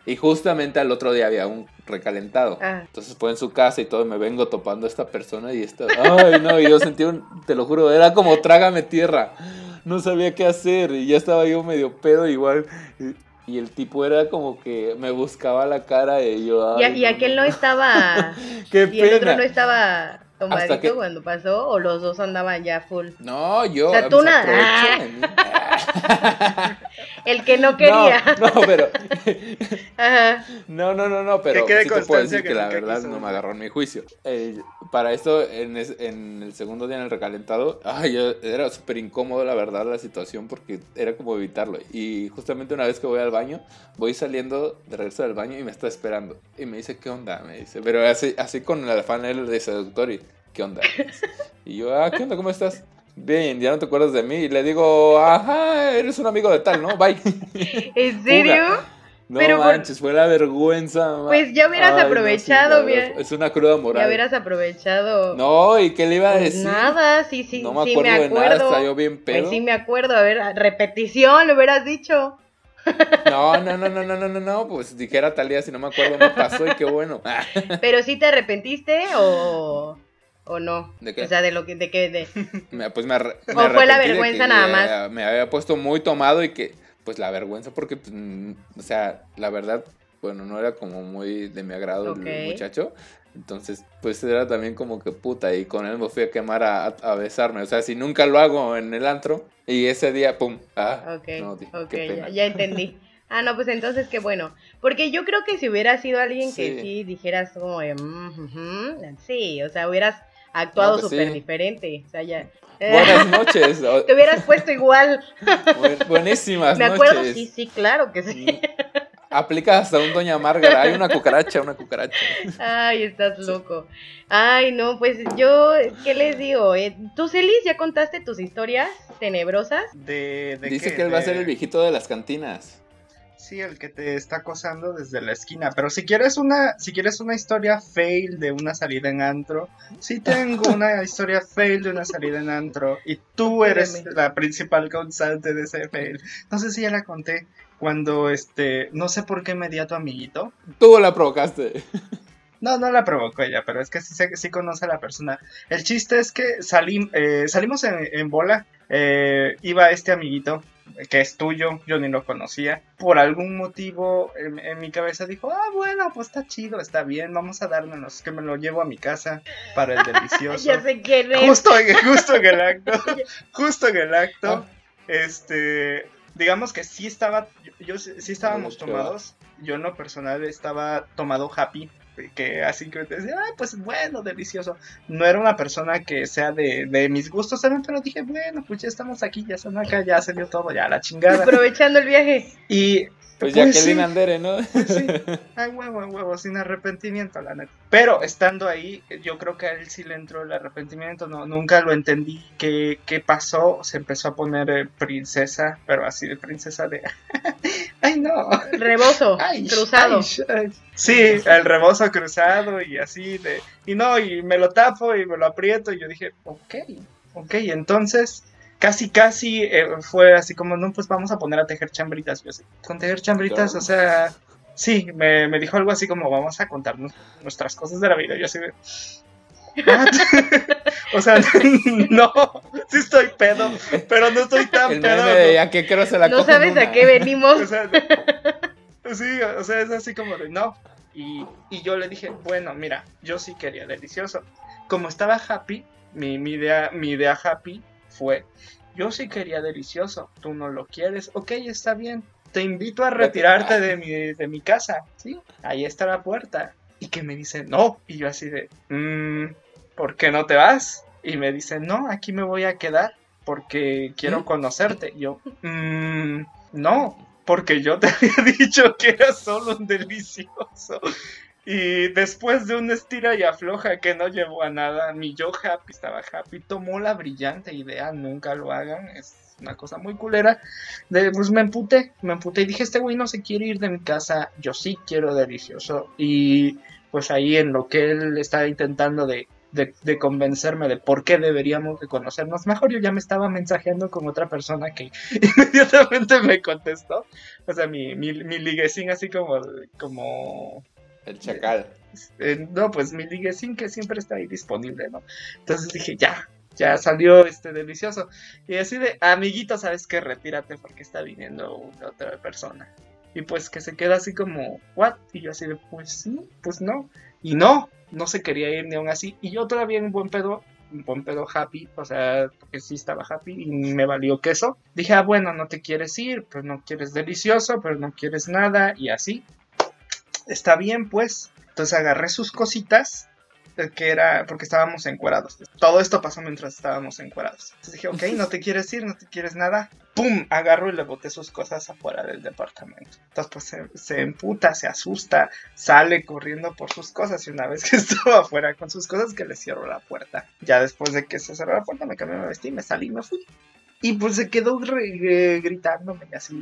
y justamente al otro día había un recalentado. Ah. Entonces fue en su casa y todo, me vengo topando a esta persona y esta, ay no, y yo sentí un, te lo juro, era como trágame tierra. No sabía qué hacer y ya estaba yo medio pedo igual. Y, el tipo era como que me buscaba la cara y yo... y, aquel no estaba... <laughs> qué y el otro no estaba tomadito cuando pasó o los dos andaban ya full. No, yo. O sea, tú nada. <laughs> el que no quería. <laughs> No, no pero. <laughs> Ajá. No, no, no, no, pero que sí te puedo decir que, la verdad no me agarró en mi juicio. Eh, para esto, en, en, el segundo día en el recalentado, ay, yo, era súper incómodo, la verdad, la situación, porque era como evitarlo. Y justamente una vez que voy al baño, voy saliendo de regreso del baño y me está esperando. Y me dice, ¿qué onda? Me dice, pero así, así con el afán de seductor y ¿qué onda? Y yo, ah, ¿qué onda? ¿Cómo estás? Bien, ya no te acuerdas de mí. Y le digo, ajá, eres un amigo de tal, ¿no? Bye. <laughs> ¿En serio? No manches, fue la vergüenza. Pues ya hubieras aprovechado, bien. Es una cruda moral. Ya hubieras aprovechado. No, ¿y qué le iba a pues decir? Nada, sí, sí. No me acuerdo, sí, me acuerdo. de nada, estaba yo bien pedo. Pues sí me acuerdo, a ver, repetición, lo hubieras dicho. No, no, no, no, no, no, no, no, pues dijera tal día si no me acuerdo me pasó y qué bueno. <laughs> Pero sí te arrepentiste o o no? ¿De qué? O sea, de lo que, de qué, de... <laughs> Pues <laughs> me, ¿O fue la vergüenza nada más? Me había puesto muy tomado y que, pues la vergüenza porque, pues, mm, o sea, la verdad, bueno, no era como muy de mi agrado el muchacho. Entonces, pues era también como que puta, y con él me fui a quemar a, besarme. O sea, si nunca lo hago en el antro, y ese día, pum, ah, Ok, no, Ya, entendí. Ah, no, pues entonces qué bueno. Porque yo creo que si hubiera sido alguien que sí dijeras como mm, sí, o sea, hubieras actuado pues súper diferente. O sea, ya. Buenas <laughs> noches. Te hubieras puesto igual. buenísimas Me acuerdo, sí, sí, claro que sí. Mm. Aplica hasta un Doña Márgara. Hay una cucaracha, una cucaracha. Ay, estás loco. Ay, no, pues yo, ¿qué les digo? Eh, ¿Tú, Celis, ya contaste tus historias tenebrosas? De, Dice que él va a ser el viejito de las cantinas. Sí, el que te está acosando desde la esquina. Pero si quieres una, si quieres una historia fail de una salida en antro, sí tengo <laughs> una historia fail de una salida en antro. Y tú eres la principal causante de ese fail. No sé si ya la conté. Cuando este, no sé por qué me di a tu amiguito. Tú la provocaste. <laughs> No, no la provocó ella, pero es que sí, sí conoce a la persona. El chiste es que eh, salimos en, bola. Eh, iba este amiguito que es tuyo, yo ni lo conocía. Por algún motivo en, mi cabeza dijo, ah, bueno, pues está chido, está bien, vamos a dárnoslos, que me lo llevo a mi casa para el <laughs> delicioso. ya sé quién es. Justo, en, justo en el acto, <laughs> justo en el acto, ah. este, digamos que sí estaba, yo, sí estábamos tomados, yo en lo personal estaba tomado happy, que así que decía, ah, pues bueno, delicioso. No era una persona que sea de, de, mis gustos también, pero dije, bueno, pues ya estamos aquí, ya están acá, ya se dio todo, ya la chingada. Aprovechando el viaje. Y pues, ya pues que sí, Andere, ¿no? Pues sí. <laughs> Ay, huevo, huevo, sin arrepentimiento, la neta. Pero estando ahí, yo creo que a él sí le entró el arrepentimiento, no, nunca lo entendí. ¿Qué, qué pasó? Se empezó a poner eh, princesa, pero así de princesa de. <laughs> ay, no. Rebozo, cruzado. sí, el rebozo cruzado y así de. Y no, y me lo tapo y me lo aprieto, y yo dije, ok, ok, entonces casi, casi eh, fue así como, no, pues vamos a poner a tejer chambritas. Yo con tejer chambritas, o sea, sí, me, me, dijo algo así como, vamos a contarnos nuestras cosas de la vida. Yo así de... <laughs> o sea, <laughs> no, sí estoy pedo, pero no estoy tan pedo. ¿A qué creo se la No sabes a qué venimos. <laughs> O sea, sí, o sea, es así como de no. Y, y, yo le dije, bueno, mira, yo sí quería delicioso. Como estaba happy, mi, mi, idea, mi idea happy fue yo sí quería delicioso, tú no lo quieres, ok, está bien, te invito a retirarte de mi, de mi casa, ¿sí? Ahí está la puerta. Y que me dice, no, y yo así de, mmm, ¿por qué no te vas? Y me dice, no, aquí me voy a quedar porque quiero conocerte. Y yo, mmm, no, porque yo te <laughs> había dicho que era solo un delicioso. Y después de un estira y afloja que no llevó a nada, mi yo happy estaba happy, tomó la brillante idea, nunca lo hagan, es una cosa muy culera. De, pues me emputé, me emputé y dije, este güey no se quiere ir de mi casa, yo sí quiero delicioso. Y pues ahí en lo que él estaba intentando de, de, convencerme de por qué deberíamos de conocernos mejor, yo ya me estaba mensajeando con otra persona que <laughs> inmediatamente me contestó. O sea, mi, mi, mi liguecín así como, como el chacal. Eh, no, pues mi liguecín que siempre está ahí disponible, ¿no? Entonces dije, ya, ya salió este delicioso. Y así de, amiguito, ¿sabes qué? Retírate porque está viniendo otra persona. Y pues que se queda así como, ¿what? Y yo así de, pues sí, pues no. Y no, no se quería ir ni aún así. Y yo todavía en buen pedo, un buen pedo happy, o sea, porque sí estaba happy y me valió queso. Dije, ah, bueno, no te quieres ir, pero no quieres delicioso, pero no quieres nada, y así está bien, pues. Entonces agarré sus cositas, eh, que era porque estábamos encuerados. Todo esto pasó mientras estábamos encuerados. Entonces dije, ok, no te quieres ir, no te quieres nada. ¡Pum! Agarro y le boté sus cosas afuera del departamento. Entonces pues se, emputa, se asusta, sale corriendo por sus cosas y una vez que <laughs> estaba afuera con sus cosas que le cierro la puerta. Ya después de que se cerró la puerta me cambié, me vestí, me salí y me fui. Y pues se quedó gritándome así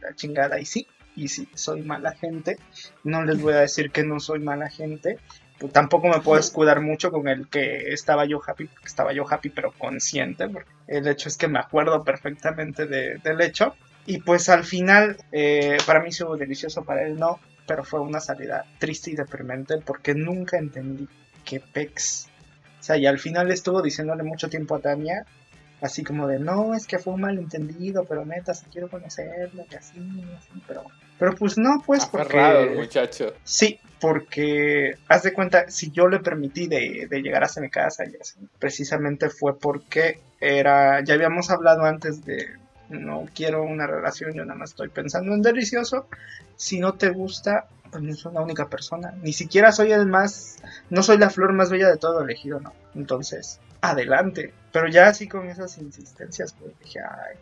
la chingada y sí, y si soy mala gente, no les voy a decir que no soy mala gente. Pues tampoco me puedo escudar mucho con el que estaba yo happy, estaba yo happy pero consciente, porque el hecho es que me acuerdo perfectamente del hecho. Y pues al final, eh, para mí estuvo delicioso, para él no, pero fue una salida triste y deprimente porque nunca entendí que Pex. O sea, y al final estuvo diciéndole mucho tiempo a Tania así como de no, es que fue un malentendido, pero neta, si quiero conocerlo, y así, así, pero, pero pues no, pues porque... el muchacho. Sí, porque, haz de cuenta, si yo le permití de, de llegar hasta mi casa y así, precisamente fue porque era, ya habíamos hablado antes de, no quiero una relación, yo nada más estoy pensando en delicioso, si no te gusta, pues no soy la única persona, ni siquiera soy el más, no soy la flor más bella de todo elegido, no, entonces adelante. Pero ya así con esas insistencias, pues dije, ay.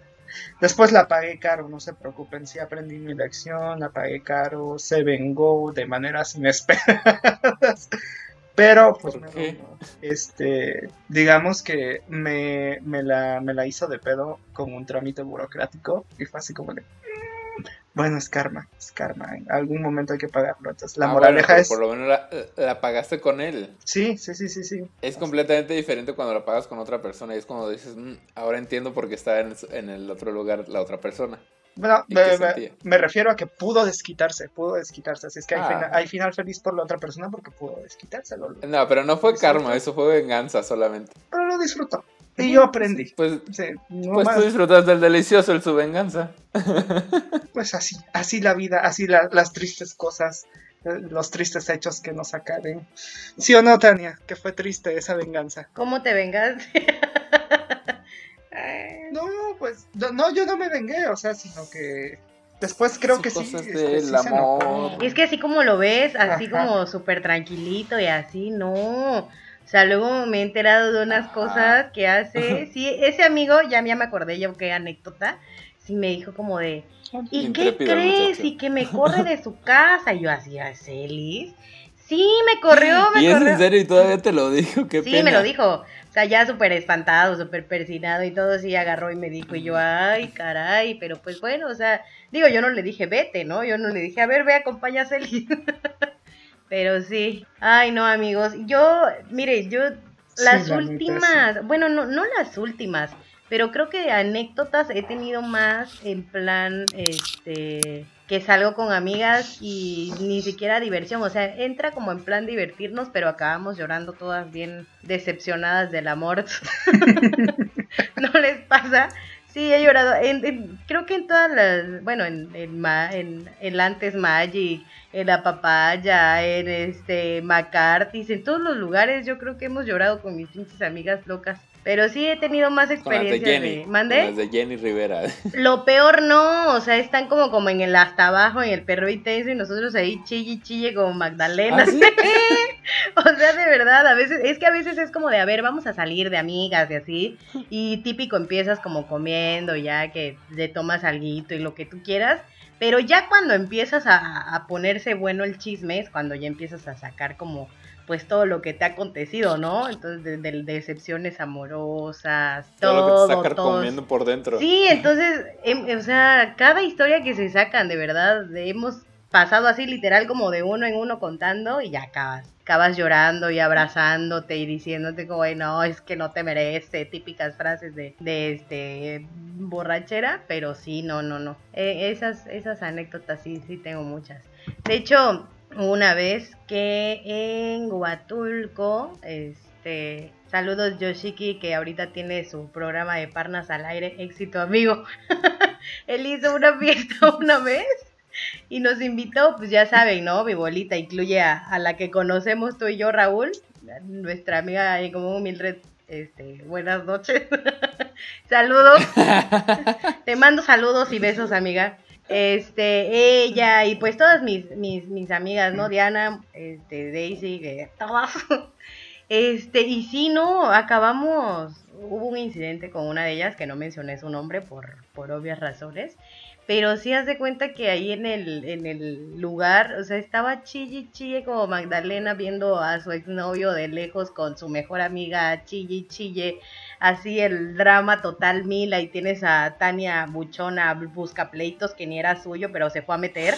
Después la pagué caro, no se preocupen, sí aprendí mi lección, la pagué caro, se vengó de maneras inesperadas. Pero, pues, este, digamos que me, me, la, me la hizo de pedo con un trámite burocrático y fue así como de, bueno, es karma, es karma. En algún momento hay que pagarlo. Entonces, la ah, moraleja es. Por lo menos la, pagaste con él. Sí, sí, sí, sí. sí. Es completamente diferente cuando la pagas con otra persona. Y es cuando dices, mm, ahora entiendo por qué está en, el otro lugar la otra persona. Bueno, me, refiero a que pudo desquitarse, pudo desquitarse. Así es que ah. hay, final, feliz por la otra persona porque pudo desquitárselo. No, pero no fue karma, eso fue venganza solamente. Pero lo disfrutó. Y yo aprendí. Pues, pues tú disfrutas del delicioso, el su venganza. <laughs> Pues así, así la vida, así las tristes cosas, eh, los tristes hechos que nos acaben. ¿Sí o no, Tania? Que fue triste esa venganza. ¿Cómo te vengas? <laughs> no, pues, no, yo no me vengué, o sea, sino que después creo que sí. Y es que así como lo ves, así como súper tranquilito y así, no. O sea, luego me he enterado de unas cosas que hace. <laughs> Sí, ese amigo, ya, me acordé yo qué anécdota. Sí, me dijo como de. ¿Y qué crees? Y que me corre de su casa. Y yo hacía, ¿Celis? Sí, me <gasps> corrió, me ¿Y corrió. es en serio y todavía te lo dijo? ¿Qué sí, me lo dijo. O sea, ya súper espantado, súper persinado y todo, sí agarró y me dijo, y yo, ay, caray, pero pues bueno, o sea, digo, yo no le dije, vete, ¿no? Yo no le dije, a ver, ve, acompaña a Celis. <laughs> Pero sí. Ay, no, amigos. Yo, mire, yo las últimas, bueno, no, no las últimas, pero creo que anécdotas he tenido más en plan, este, que salgo con amigas y ni siquiera diversión, o sea, entra como en plan divertirnos, pero acabamos llorando todas bien decepcionadas del amor. <laughs> <laughs> ¿No les pasa? Sí, he llorado. creo que en todas las, bueno, en, en, en, antes Magic, en la papaya, en este McCarthy, en todos los lugares yo creo que hemos llorado con mis pinches amigas locas Pero sí he tenido más Con las de experiencias Jenny. de... con ¿Mande? las de Jenny Rivera. <laughs> Lo peor no, o sea, están como, como en el hasta abajo, en el perro intenso, y nosotros ahí chille chille como Magdalena. ¿Ah, sí? <laughs> o sea, de verdad, a veces, es que a veces es como de, a ver, vamos a salir de amigas y así, y típico empiezas como comiendo, ya que le tomas alguito y lo que tú quieras, pero ya cuando empiezas a, a ponerse bueno el chisme es cuando ya empiezas a sacar como pues todo lo que te ha acontecido, ¿no? Entonces, de, de- decepciones amorosas, Todo todo, lo que te comiendo por dentro. Sí, entonces, em, o sea, cada historia que se sacan, de verdad, hemos pasado así literal como de uno en uno contando y ya acabas. Acabas llorando y abrazándote y diciéndote como, "Ay, no, es que no te merece, típicas frases de, de este borrachera, pero sí, no, no, no. Eh, esas, esas anécdotas sí, sí tengo muchas. De hecho, una vez que en Huatulco, este, saludos Yoshiki, que ahorita tiene su programa de Parnas al aire, éxito amigo. <laughs> Él hizo una fiesta <laughs> una vez y nos invitó, pues ya saben, ¿no? Mi bolita incluye a, a la que conocemos tú y yo, Raúl, nuestra amiga ahí como Mildred. Este, buenas noches. <laughs> saludos. Te mando saludos y besos, amiga. Este, ella y pues todas mis, mis, mis amigas, ¿no? Diana, este, Daisy, que todas. <laughs> Este, y sí, no, acabamos, hubo un incidente con una de ellas, que no mencioné su nombre por, por obvias razones, pero sí haz de cuenta que ahí en el, en el lugar, o sea, estaba chille chille como Magdalena viendo a su exnovio de lejos con su mejor amiga, chille chille, así el drama total mil, ahí tienes a Tania Buchona, busca pleitos que ni era suyo, pero se fue a meter.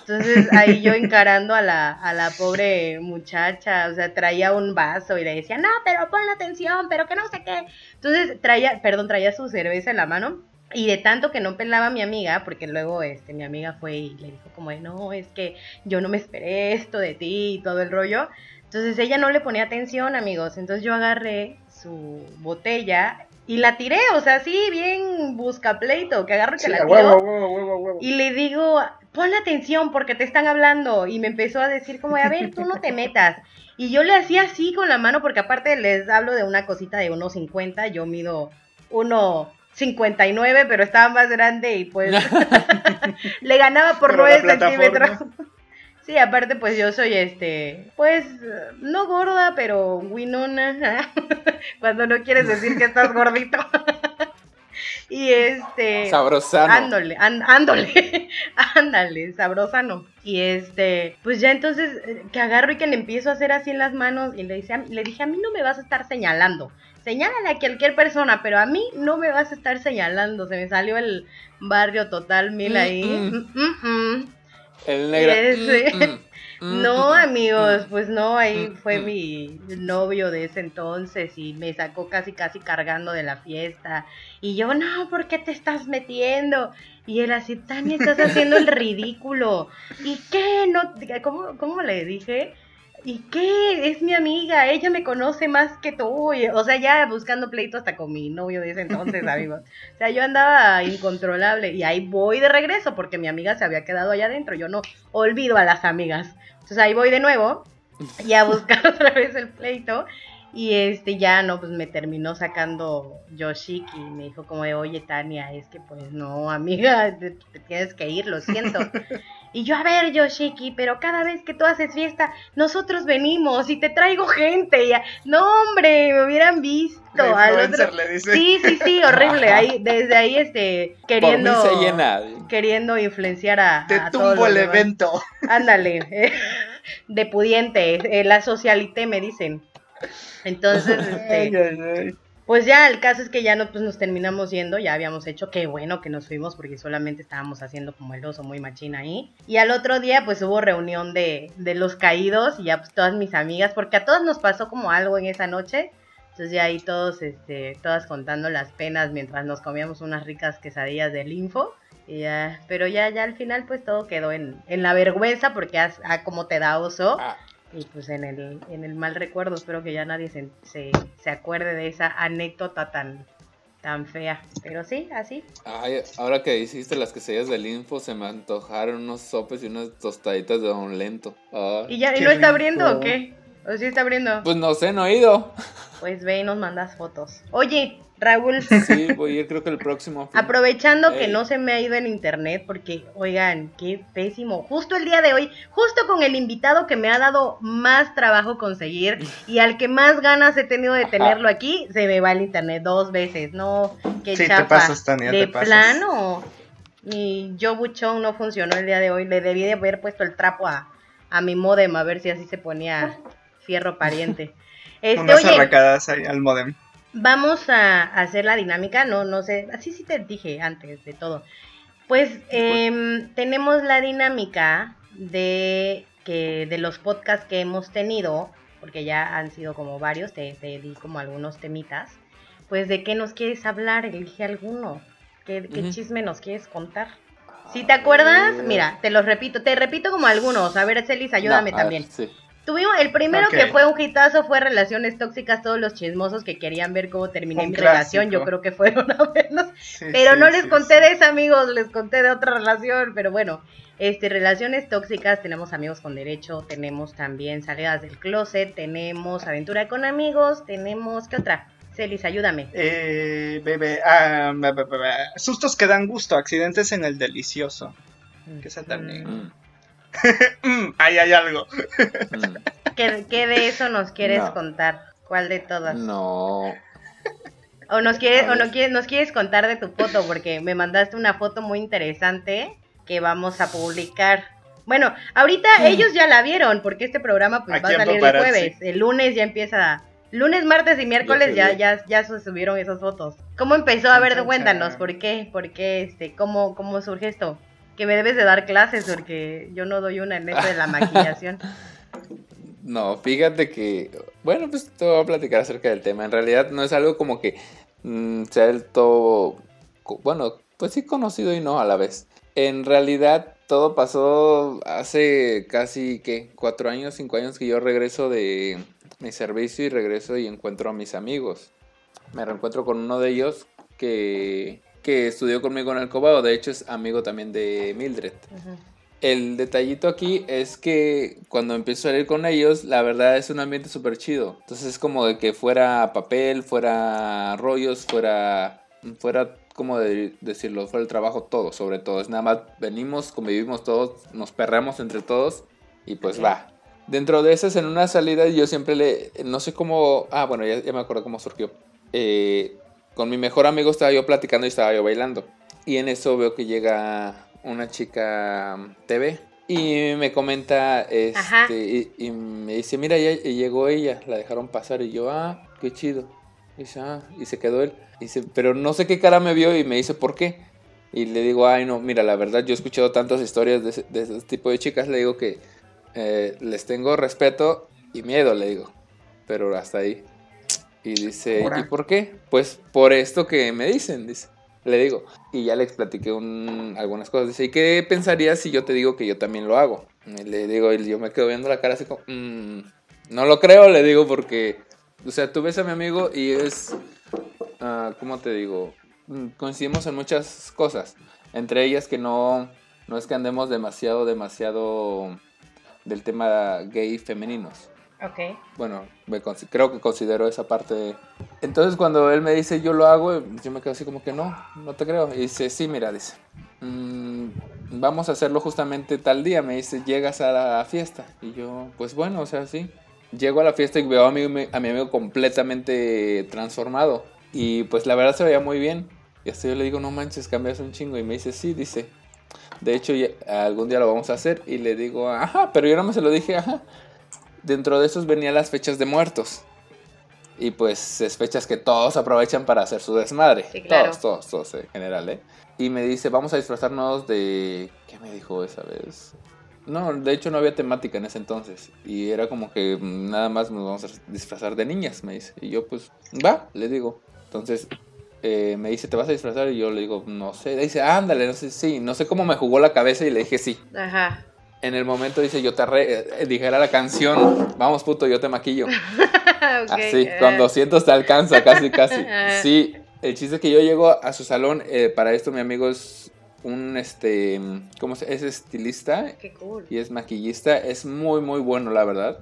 Entonces ahí yo encarando a la, a la pobre muchacha, o sea, traía un vaso y le decía, no, pero pon atención, pero que no sé qué. Entonces traía, perdón, traía su cerveza en la mano. Y de tanto que no pelaba a mi amiga, porque luego este, mi amiga fue y le dijo como, de, no, es que yo no me esperé esto de ti y todo el rollo. Entonces ella no le ponía atención, amigos. Entonces yo agarré su botella y la tiré, o sea, sí, bien busca pleito, que agarro y que la tiro. huevo, huevo, huevo. Y le digo, ponle atención porque te están hablando. Y me empezó a decir como, a ver, tú no te metas. Y yo le hacía así con la mano porque aparte les hablo de una cosita de 1.50. Yo mido 1.59, pero estaba más grande y pues <laughs> <laughs> le ganaba por Pero la 9 centímetros. <laughs> Sí, aparte pues yo soy este, pues no gorda, pero winona. Cuando no quieres decir que estás gordito. y este... Sabrosano. Ándole, án- ándole, ándale, sabrosano. Y este, pues ya entonces eh, que agarro y que le empiezo a hacer así en las manos y le, dice, a- le dije, a mí no me vas a estar señalando. Señálale a cualquier persona, pero a mí no me vas a estar señalando. Se me salió el barrio total mil ahí. Mm, Mm, mm, mm. El negro. Ese. Mm, mm, mm, No, amigos, pues no, ahí Mm, fue mm. mi novio de ese entonces y me sacó casi casi cargando de la fiesta. Y yo, no, ¿por qué te estás metiendo? Y él así, Tania, estás haciendo el <laughs> ridículo. ¿Y qué? No, ¿cómo, cómo le dije? ¿Y qué? Es mi amiga, ella me conoce más que tú. O sea, ya buscando pleito hasta con mi novio de ese entonces, <laughs> amigos. O sea, yo andaba incontrolable y ahí voy de regreso porque mi amiga se había quedado allá adentro. Yo no olvido a las amigas. Entonces ahí voy de nuevo y a buscar <laughs> otra vez el pleito. Y este ya no, pues me terminó sacando Yoshiki y me dijo como de, oye Tania, es que pues no, amiga, te, te tienes que ir, lo siento. <laughs> Y yo, a ver, Yoshiki, pero cada vez que tú haces fiesta, nosotros venimos y te traigo gente. Y, a- no, hombre, me hubieran visto. Al otro- le dice. Sí, sí, sí, horrible. Ahí, <laughs> desde ahí, este, Por mí queriendo, se llena. queriendo influenciar a, Te a tumbo el demás. evento. Ándale, eh, de pudiente, eh, la socialité me dicen. Entonces, <laughs> este, Ay, ay, ay. Pues ya el caso es que ya no, pues nos terminamos yendo, ya habíamos hecho, qué bueno que nos fuimos porque solamente estábamos haciendo como el oso muy machín ahí. Y al otro día pues hubo reunión de, de los caídos y ya pues todas mis amigas, porque a todas nos pasó como algo en esa noche. Entonces ya ahí todos, este, todas contando las penas mientras nos comíamos unas ricas quesadillas del info. Pero ya, ya al final pues todo quedó en, la vergüenza porque as- ah, como te da oso. Ah, Y pues en el, en el mal recuerdo, espero que ya nadie se, se, se acuerde de esa anécdota tan, tan fea. Pero sí, así. ay, ahora que hiciste las quesadillas del info, se me antojaron unos sopes y unas tostaditas de don lento. Ay. ¿Y ya y no está abriendo o qué? ¿O sí está abriendo? Pues no sé, no he ido. Pues ve y nos mandas fotos. Oye, Raúl, <laughs> Sí, voy a ir creo que el próximo. fin. aprovechando que no se me ha ido en internet, porque, oigan, qué pésimo. Justo el día de hoy, justo con el invitado que me ha dado más trabajo conseguir y al que más ganas he tenido de Ajá. tenerlo aquí, se me va el internet dos veces. No, qué Sí, te pasas, Tania, de te pasas. plano. Mi Yo Buchón no funcionó el día de hoy. Le debí de haber puesto el trapo a, a mi modem a ver si así se ponía fierro pariente. <laughs> Este, Unas oye, arracadas ahí al modem. vamos a hacer la dinámica, no, no sé, así sí te dije antes de todo. Pues em, tenemos la dinámica de que de los podcasts que hemos tenido, porque ya han sido como varios, te, te di como algunos temitas. Pues de qué nos quieres hablar, elige alguno. ¿Qué, chisme nos quieres contar? Si te acuerdas, ver. mira, te los repito, te repito como algunos. A ver, Celis, ayúdame No, a ver, también. sí. Tuvimos, el primero que fue un hitazo fue Relaciones Tóxicas, todos los chismosos que querían ver cómo terminé Un mi relación, yo creo que fueron a vernos. Sí, <laughs> Pero sí, no les sí, conté de esa, amigos, les conté de otra relación, pero bueno, este, relaciones tóxicas, tenemos amigos con derecho, tenemos también salidas del closet, tenemos aventura con amigos, tenemos, ¿qué otra? Celis, ayúdame. Eh, bebé, ah, ba, ba. sustos que dan gusto, accidentes en el delicioso. Que esa también. Mm, Mm, <laughs> Mm, ahí hay algo. mm. <laughs> ¿Qué, qué de eso nos quieres No. contar? ¿Cuál de todas? No. O nos quieres, o no quieres, nos quieres contar de tu foto, porque me mandaste una foto muy interesante que vamos a publicar. Bueno, ahorita ellos ya la vieron, porque este programa pues va a salir el jueves. El lunes ya empieza. Lunes, martes y miércoles ya, ya, ya se subieron esas fotos. ¿Cómo empezó? A ver, cuéntanos. ¿por qué? ¿Por qué? Este, ¿cómo, ¿Cómo surge esto? Que me debes de dar clases, porque yo no doy una en esto de la <laughs> maquillación. No, fíjate que, bueno, pues te voy a platicar acerca del tema. En realidad no es algo como que mm, sea del todo, bueno, pues sí conocido y no a la vez. En realidad todo pasó hace casi, ¿qué? Cuatro años, cinco años que yo regreso de mi servicio y regreso y encuentro a mis amigos. Me reencuentro con uno de ellos que, que estudió conmigo en el Cobao. De hecho es amigo también de Mildred. El detallito aquí es que cuando empiezo a salir con ellos, la verdad es un ambiente súper chido. Entonces es como de que fuera papel, fuera rollos, fuera, fuera, como de decirlo, fuera el trabajo, todo, sobre todo. Es nada más, venimos, convivimos todos, nos perramos entre todos y pues va. Dentro de esas, en una salida, yo siempre le, no sé cómo, ah, bueno, ya, ya me acuerdo cómo surgió. Eh, con mi mejor amigo estaba yo platicando y estaba yo bailando. Y en eso veo que llega una chica mm, TV y me comenta este y, y me dice, "Mira, ya llegó ella, la dejaron pasar." Y yo, "Ah, qué chido." Y dice, "Ah", y se quedó él. Y dice, "Pero no sé qué cara me vio" y me dice, "¿Por qué?" Y le digo, "Ay, no, mira, la verdad yo he escuchado tantas historias de ese, de ese tipo de chicas, le digo que eh, les tengo respeto y miedo", le digo. Pero hasta ahí. Y dice, Ahora. ¿y por qué? Pues por esto que me dicen, dice. Le digo, y ya le platiqué un- algunas cosas. Dice, ¿y qué pensarías si yo te digo que yo también lo hago? Y le digo, y yo me quedo viendo la cara así como, "Mm, no lo creo, le digo, porque, o sea, tú ves a mi amigo y es, ah, ¿cómo te digo? Mm, Coincidimos en muchas cosas. Entre ellas que no, no es que andemos demasiado, demasiado del tema gay femeninos Ok. bueno, creo que considero esa parte. Entonces cuando él me dice yo lo hago, yo me quedo así como que no, no te creo. Y dice, sí, mira, dice, "mm, vamos a hacerlo justamente tal día. Me dice, llegas a la fiesta. Y yo, pues bueno, o sea, sí. Llego a la fiesta y veo a mi, a mi amigo completamente transformado. Y pues la verdad se veía muy bien. Y hasta yo le digo, no manches, cambias un chingo. Y me dice, sí, dice. De hecho, algún día lo vamos a hacer. Y le digo, ajá, pero yo no me se lo dije, ajá. Dentro de esos venían las fechas de muertos. Y pues es fechas que todos aprovechan para hacer su desmadre. Sí, claro. Todos, todos, todos en general, ¿eh? Y me dice, vamos a disfrazarnos de... ¿Qué me dijo esa vez? No, de hecho no había temática en ese entonces. Y era como que mm, nada más nos vamos a disfrazar de niñas, me dice. Y yo pues, va, le digo. Entonces eh, me dice, ¿te vas a disfrazar? Y yo le digo, no sé. Le dice, ándale, no sé, sí. No sé cómo me jugó la cabeza y le dije, sí. Ajá. En el momento dice, yo te eh, dijera la canción, vamos puto, yo te maquillo. <laughs> Así, ah. con 200 te alcanza, casi, casi. <laughs> Ah. Sí, el chiste es que yo llego a su salón, eh, para esto mi amigo es un, este, ¿cómo se Es estilista Qué cool. y es maquillista, es muy, muy bueno, la verdad.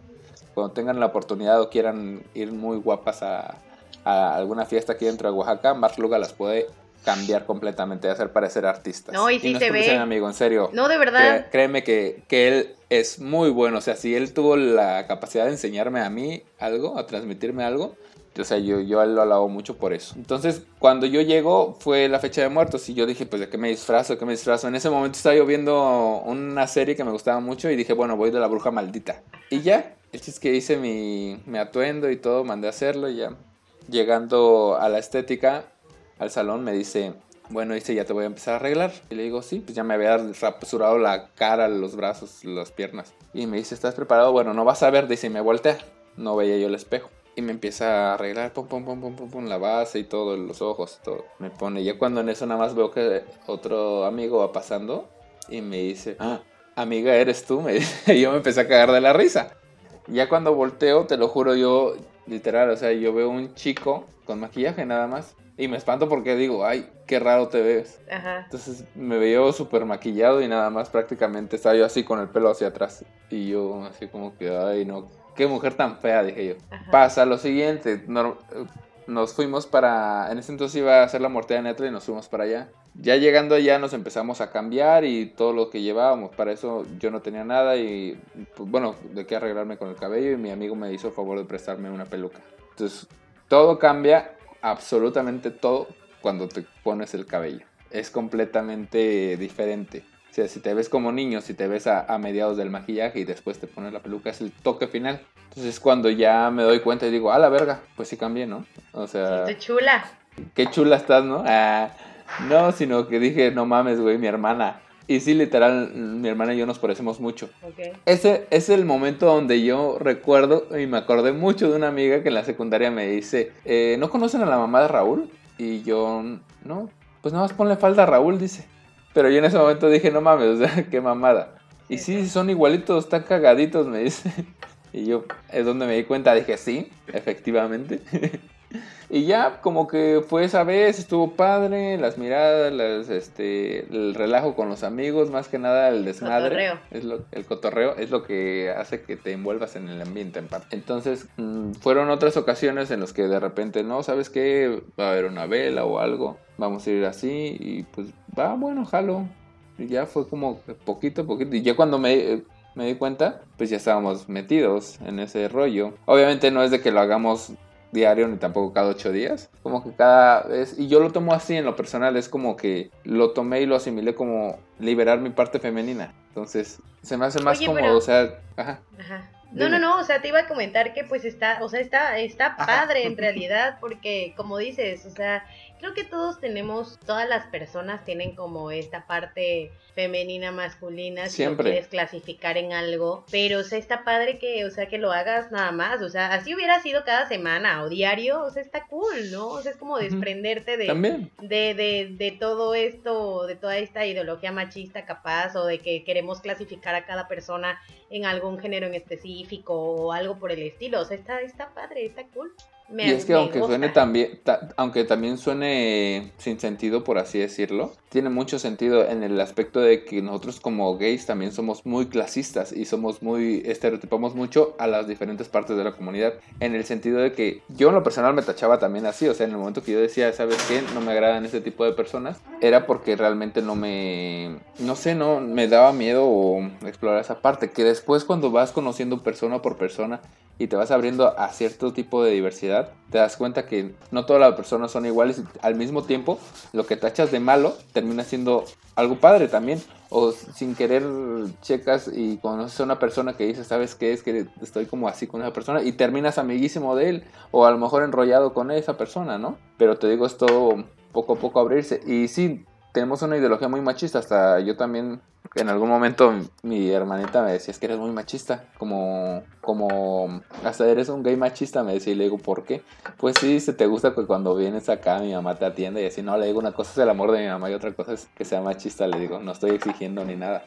cuando tengan la oportunidad o quieran ir muy guapas a, a alguna fiesta aquí dentro de Oaxaca, Mark Luga las puede cambiar completamente, hacer parecer artistas. No, y sí no se es porque ve. amigo, en serio. No, de verdad. Cré- créeme que, que él es muy bueno. O sea, si él tuvo la capacidad de enseñarme a mí algo, a transmitirme algo, o sea, yo, yo lo alabo mucho por eso. Entonces, cuando yo llego, fue la fecha de muertos y yo dije, pues, ¿de qué me disfrazo? ¿De qué me disfrazo? En ese momento estaba yo viendo una serie que me gustaba mucho y dije, bueno, voy de la bruja maldita. Y ya, el chiste es que hice mi, mi atuendo y todo, mandé a hacerlo y ya. Llegando a la estética, al salón, me dice, bueno, dice, ya te voy a empezar a arreglar. Y le digo, sí, pues ya me había rasurado la cara, los brazos, las piernas. Y me dice, ¿estás preparado? Bueno, no vas a ver, dice, me voltea. No veía yo el espejo. Y me empieza a arreglar, pum, pum, pum, pum, pum, pum, la base y todo, los ojos, todo. Me pone, ya cuando en eso nada más veo que otro amigo va pasando y me dice, ah, amiga, ¿eres tú? <laughs> Y yo me empecé a cagar de la risa. Ya cuando volteo, te lo juro, yo, literal, o sea, yo veo un chico con maquillaje nada más. Y me espanto porque digo, ay, qué raro te ves. Ajá. Entonces me veía súper maquillado y nada más prácticamente estaba yo así con el pelo hacia atrás. Y yo así como que, ay, no, qué mujer tan fea, dije yo. Ajá. Pasa lo siguiente, eh, nos fuimos para, en ese entonces iba a hacer la mortea netra y nos fuimos para allá. Ya llegando allá nos empezamos a cambiar y todo lo que llevábamos, para eso yo no tenía nada y pues, bueno, de qué arreglarme con el cabello y mi amigo me hizo el favor de prestarme una peluca. Entonces todo cambia, absolutamente todo, cuando te pones el cabello. Es completamente diferente. O sea, si te ves como niño, si te ves a, a mediados del maquillaje y después te pones la peluca, es el toque final. Entonces cuando ya me doy cuenta y digo, a la verga, pues sí cambié, ¿no? O sea, Estoy chula. qué chula estás, ¿no? Ah, no, sino que dije, no mames, güey, mi hermana. Y sí, literal, mi hermana y yo nos parecemos mucho. Ese es el momento donde yo recuerdo y me acordé mucho de una amiga que en la secundaria me dice, eh, ¿no conocen a la mamá de Raúl? Y yo, no, pues nada más ponle falda a Raúl, dice. Pero yo en ese momento dije, no mames, o sea, <laughs> qué mamada. Y sí, son igualitos, están cagaditos, me dice. <laughs> Y yo, es donde me di cuenta, dije, sí, efectivamente. <laughs> Y ya como que fue esa vez, estuvo padre, las miradas, las, este, el relajo con los amigos, más que nada el desmadre. Cotorreo. Es lo, el cotorreo es lo que hace que te envuelvas en el ambiente en parte. Entonces, mm, fueron otras ocasiones en las que de repente, no, ¿sabes qué? Va a haber una vela o algo, vamos a ir así y pues va, bueno, jalo. Y ya fue como poquito a poquito. Y ya cuando me, me di cuenta, pues ya estábamos metidos en ese rollo. Obviamente no es de que lo hagamos diario ni tampoco cada ocho días. Como que cada vez, y yo lo tomo así en lo personal, es como que lo tomé y lo asimilé como liberar mi parte femenina. Entonces, se me hace más Oye, cómodo, pero- o sea, ajá. Ajá. No, Dime. no, no, o sea, te iba a comentar que pues está, o sea, está, está padre en <laughs> realidad, porque como dices, o sea, creo que todos tenemos, todas las personas tienen como esta parte femenina, masculina, si Siempre. lo quieres clasificar en algo, pero o sea, está padre que, o sea, que lo hagas nada más, o sea, así hubiera sido cada semana o diario, o sea, está cool, ¿no? O sea, es como desprenderte de, También. de, de, de todo esto, de toda esta ideología machista capaz, o de que queremos clasificar a cada persona en algún género en específico o algo por el estilo. O sea, está, está padre, está cool. Me- y es que aunque gusta. suene también, ta- aunque también suene sin sentido, por así decirlo, tiene mucho sentido en el aspecto de que nosotros como gays también somos muy clasistas y somos muy, estereotipamos mucho a las diferentes partes de la comunidad, en el sentido de que yo en lo personal me tachaba también así, o sea, en el momento que yo decía, ¿sabes qué? No me agradan este tipo de personas, era porque realmente no me, no sé, no me daba miedo explorar esa parte, que después cuando vas conociendo persona por persona, y te vas abriendo a cierto tipo de diversidad, te das cuenta que no todas las personas son iguales al mismo tiempo lo que tachas de malo termina siendo algo padre también. O sin querer checas y conoces a una persona que dice, ¿sabes qué? Es que estoy como así con esa persona y terminas amiguísimo de él o a lo mejor enrollado con esa persona, ¿no? Pero te digo, es todo poco a poco abrirse. Y sí, tenemos una ideología muy machista, hasta yo también en algún momento mi hermanita me decía, es que eres muy machista, como, como, hasta eres un gay machista, me decía, y le digo, ¿por qué? Pues sí, se te gusta que cuando vienes acá mi mamá te atiende y así, no, le digo, una cosa es el amor de mi mamá y otra cosa es que sea machista, le digo, no estoy exigiendo ni nada.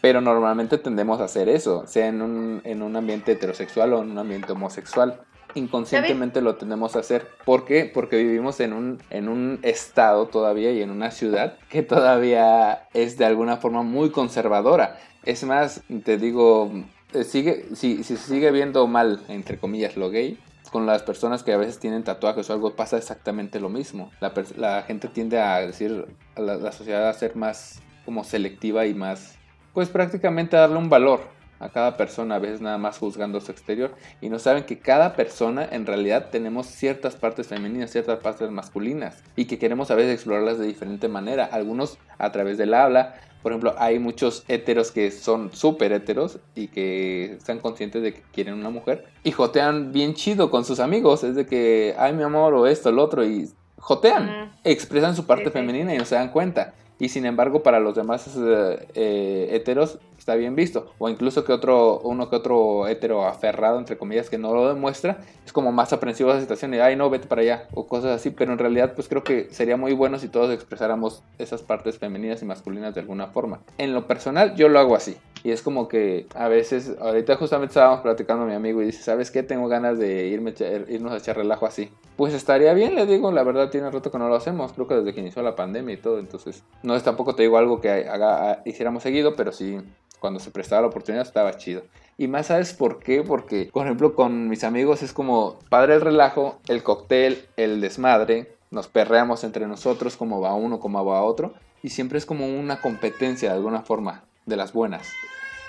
Pero normalmente tendemos a hacer eso, sea en un, en un ambiente heterosexual o en un ambiente homosexual. Inconscientemente lo tenemos a hacer. ¿Por qué? Porque vivimos en un, en un estado todavía y en una ciudad que todavía es de alguna forma muy conservadora. Es más, te digo, eh, sigue, si, si se sigue viendo mal, entre comillas, lo gay, con las personas que a veces tienen tatuajes o algo pasa exactamente lo mismo. La, gente tiende a decir, a la, la sociedad a ser más como selectiva y más, pues prácticamente a darle un valor a cada persona, a veces nada más juzgando su exterior y no saben que cada persona en realidad tenemos ciertas partes femeninas, ciertas partes masculinas y que queremos a veces explorarlas de diferente manera, algunos a través del habla, por ejemplo, hay muchos heteros que son súper heteros y que están conscientes de que quieren una mujer y jotean bien chido con sus amigos. Es de que, ay, mi amor, o esto, lo otro, y jotean, expresan su parte Sí, sí. femenina y no se dan cuenta. Y sin embargo, para los demás eh, eh, heteros está bien visto. O incluso que otro, uno que otro hetero aferrado, entre comillas, que no lo demuestra, es como más aprensivo a la situación y, ay, no, vete para allá, o cosas así. Pero en realidad, pues creo que sería muy bueno si todos expresáramos esas partes femeninas y masculinas de alguna forma. En lo personal, yo lo hago así. Y es como que a veces, ahorita justamente estábamos platicando a mi amigo y dice, ¿sabes qué? Tengo ganas de irme, irnos a echar relajo así. Pues estaría bien, le digo, la verdad tiene rato que no lo hacemos, creo que desde que inició la pandemia y todo, entonces no es tampoco te digo algo que haga, hiciéramos seguido, pero sí, cuando se prestaba la oportunidad estaba chido. Y más sabes por qué, porque por ejemplo con mis amigos es como padre el relajo, el cóctel, el desmadre, nos perreamos entre nosotros como va uno, como va otro, y siempre es como una competencia de alguna forma, de las buenas.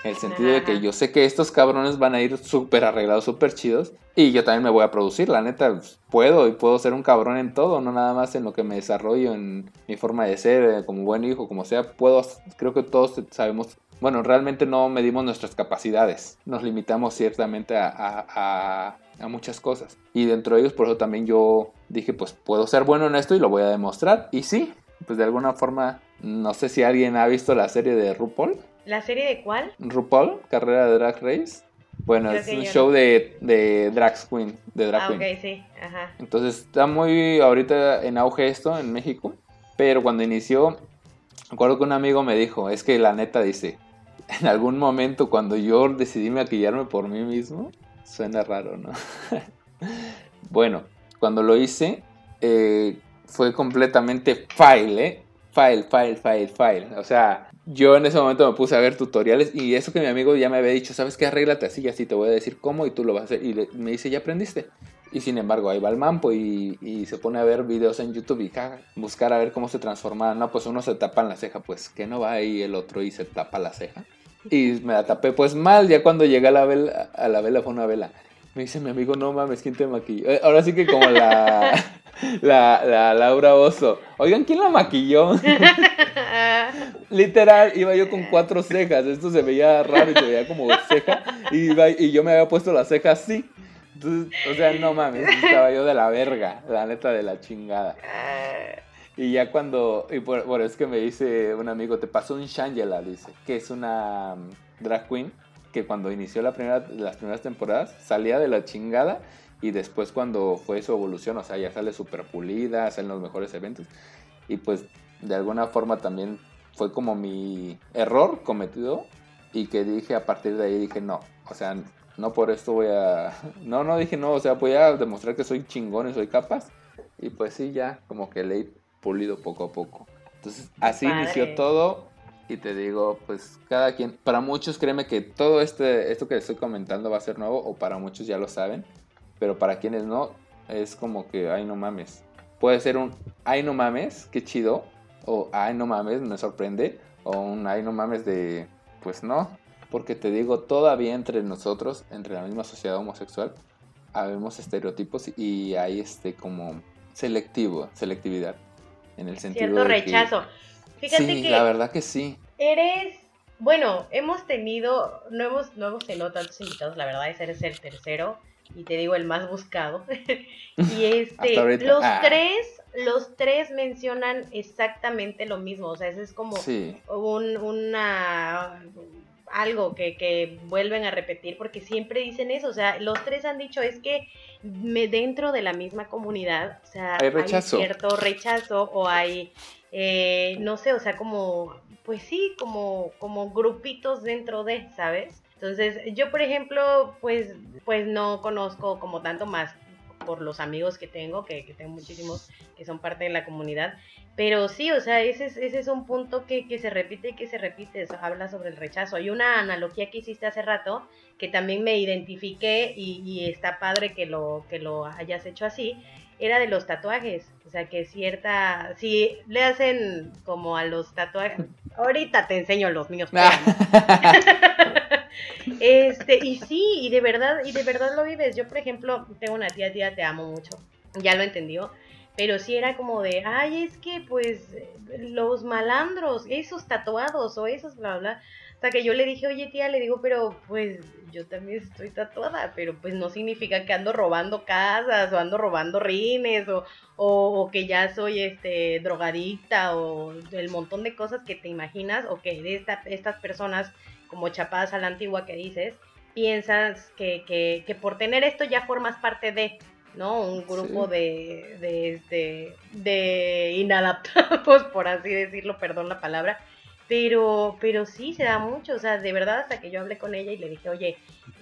En el sentido de que yo sé que estos cabrones van a ir súper arreglados, súper chidos. Y yo también me voy a producir, la neta, pues, puedo y puedo ser un cabrón en todo, no nada más en lo que me desarrollo, en mi forma de ser, eh, como buen hijo, como sea. Puedo, creo que todos sabemos, bueno, realmente no medimos nuestras capacidades, nos limitamos ciertamente a, a- a- a muchas cosas. Y dentro de ellos, por eso también yo dije, pues puedo ser bueno en esto y lo voy a demostrar. Y sí, pues de alguna forma, no sé si alguien ha visto la serie de RuPaul. ¿La serie de cuál? RuPaul, carrera de Drag Race. Bueno, Creo es un show no. de, de drag queen, de drag Ah, queen. ok, sí. Ajá. Entonces está muy ahorita en auge esto en México. Pero cuando inició, recuerdo que un amigo me dijo, es que la neta dice, <laughs> en algún momento cuando yo decidí maquillarme por mí mismo, suena raro, ¿no? <laughs> bueno, cuando lo hice, eh, fue completamente fail, ¿eh? Fail, fail, fail, fail. O sea, yo en ese momento me puse a ver tutoriales y eso que mi amigo ya me había dicho, ¿sabes qué? Arréglate así y así, te voy a decir cómo y tú lo vas a hacer. Y me dice, ¿ya aprendiste? Y sin embargo, ahí va el mampo y, se pone a ver videos en YouTube y buscar a ver cómo se transforma. No, pues uno se tapa en la ceja, pues que no va ahí el otro y se tapa la ceja. Y me la tapé pues mal, ya cuando llegué a la vela, a la vela fue una vela. Me dice mi amigo, no mames, ¿quién te maquilló? Eh, Ahora sí que como la, <laughs> la, la Laura Oso. Oigan, ¿quién la maquilló? <laughs> Literal, iba yo con cuatro cejas. Esto se veía raro y se veía como ceja. Y, iba- y yo me había puesto la ceja así. Entonces, o sea, no mames, estaba yo de la verga, la neta de la chingada. Y ya cuando, y por, por es que me dice un amigo, te pasó un Shangela, dice, que es una mm, drag queen que cuando inició la primera, las primeras temporadas salía de la chingada y después cuando fue su evolución, o sea, ya sale súper pulida, sale en los mejores eventos. Y pues de alguna forma también fue como mi error cometido y que dije a partir de ahí, dije no, o sea, no por esto voy a... <laughs> No, no dije no, o sea, voy a demostrar que soy chingón y soy capaz. Y pues sí, ya como que le he pulido poco a poco. Entonces, así Padre. inició todo. Y te digo, pues cada quien, para muchos créeme que todo este, esto que estoy comentando va a ser nuevo, o para muchos ya lo saben, pero para quienes no, es como que, ay no mames. Puede ser un, ay no mames, qué chido, o ay no mames, me sorprende, o un ay no mames de, pues no, porque te digo, todavía entre nosotros, entre la misma sociedad homosexual, habemos estereotipos y hay este como selectivo, selectividad, en el sentido Cierto de que- rechazo. Fíjate sí, que la verdad que sí. eres. Bueno, hemos tenido. No hemos, no hemos tenido tantos invitados, la verdad es eres el tercero. Y te digo, el más buscado. <laughs> y este. Los Ah. tres. Los tres mencionan exactamente lo mismo. O sea, ese es como Sí, un, una algo que, que vuelven a repetir porque siempre dicen eso, o sea, los tres han dicho es que me, dentro de la misma comunidad, o sea, Hay rechazo. cierto rechazo o hay, eh, no sé, o sea, como, pues sí, como, como grupitos dentro de, ¿sabes? Entonces, yo, por ejemplo, pues, pues no conozco como tanto más por los amigos que tengo, que, que tengo muchísimos que son parte de la comunidad. Pero sí, o sea, ese es, ese es un punto que, que se repite y que se repite, eso habla sobre el rechazo. Hay una analogía que hiciste hace rato que también me identifiqué y, y está padre que lo, que lo hayas hecho así, era de los tatuajes. O sea, que cierta. Si le hacen como a los tatuajes. Ahorita te enseño los míos. <laughs> este, y sí, y de verdad, y de verdad lo vives. Yo, por ejemplo, tengo una tía, tía, te amo mucho. Ya lo entendió. Pero sí era como de, ay, es que pues los malandros, esos tatuados o esos bla bla. O que yo le dije, oye tía, le digo, pero pues yo también estoy tatuada, pero pues no significa que ando robando casas o ando robando rines o, o, que ya soy este drogadicta o el montón de cosas que te imaginas o que de esta, estas personas como chapadas a la antigua que dices, piensas que, que, que por tener esto ya formas parte de, ¿no? Un grupo de, de, este, de inadaptados, <laughs> por así decirlo, perdón la palabra. Pero, pero sí, se da mucho, o sea, de verdad hasta que yo hablé con ella y le dije, oye,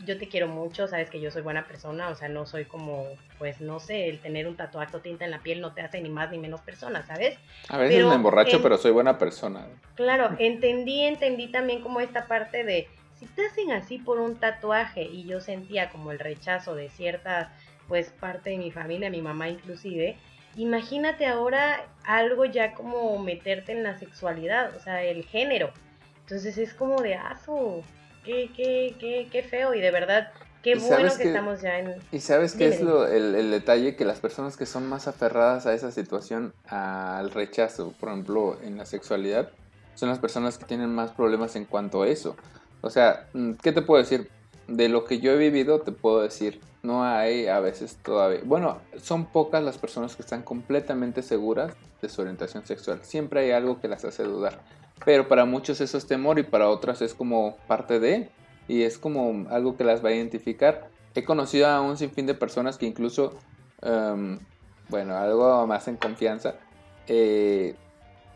yo te quiero mucho, sabes que yo soy buena persona, o sea, no soy como, pues no sé, el tener un tatuaje o tinta en la piel no te hace ni más ni menos persona, ¿sabes? A veces me emborracho, pero soy buena persona. Claro, entendí, entendí también como esta parte de, si te hacen así por un tatuaje y yo sentía como el rechazo de cierta, pues parte de mi familia, mi mamá inclusive, Imagínate ahora algo ya como meterte en la sexualidad, o sea, el género. Entonces es como de aso, qué, qué, qué, qué feo y de verdad, qué bueno que, estamos ya en... Y sabes qué es lo, el, el, detalle, que las personas que son más aferradas a esa situación, al rechazo, por ejemplo, en la sexualidad, son las personas que tienen más problemas en cuanto a eso. O sea, ¿qué te puedo decir? De lo que yo he vivido, te puedo decir, no hay a veces todavía. Bueno, son pocas las personas que están completamente seguras de su orientación sexual. Siempre hay algo que las hace dudar. Pero para muchos eso es temor y para otras es como parte de. Y es como algo que las va a identificar. He conocido a un sinfín de personas que incluso, em, bueno, algo más en confianza. Eh,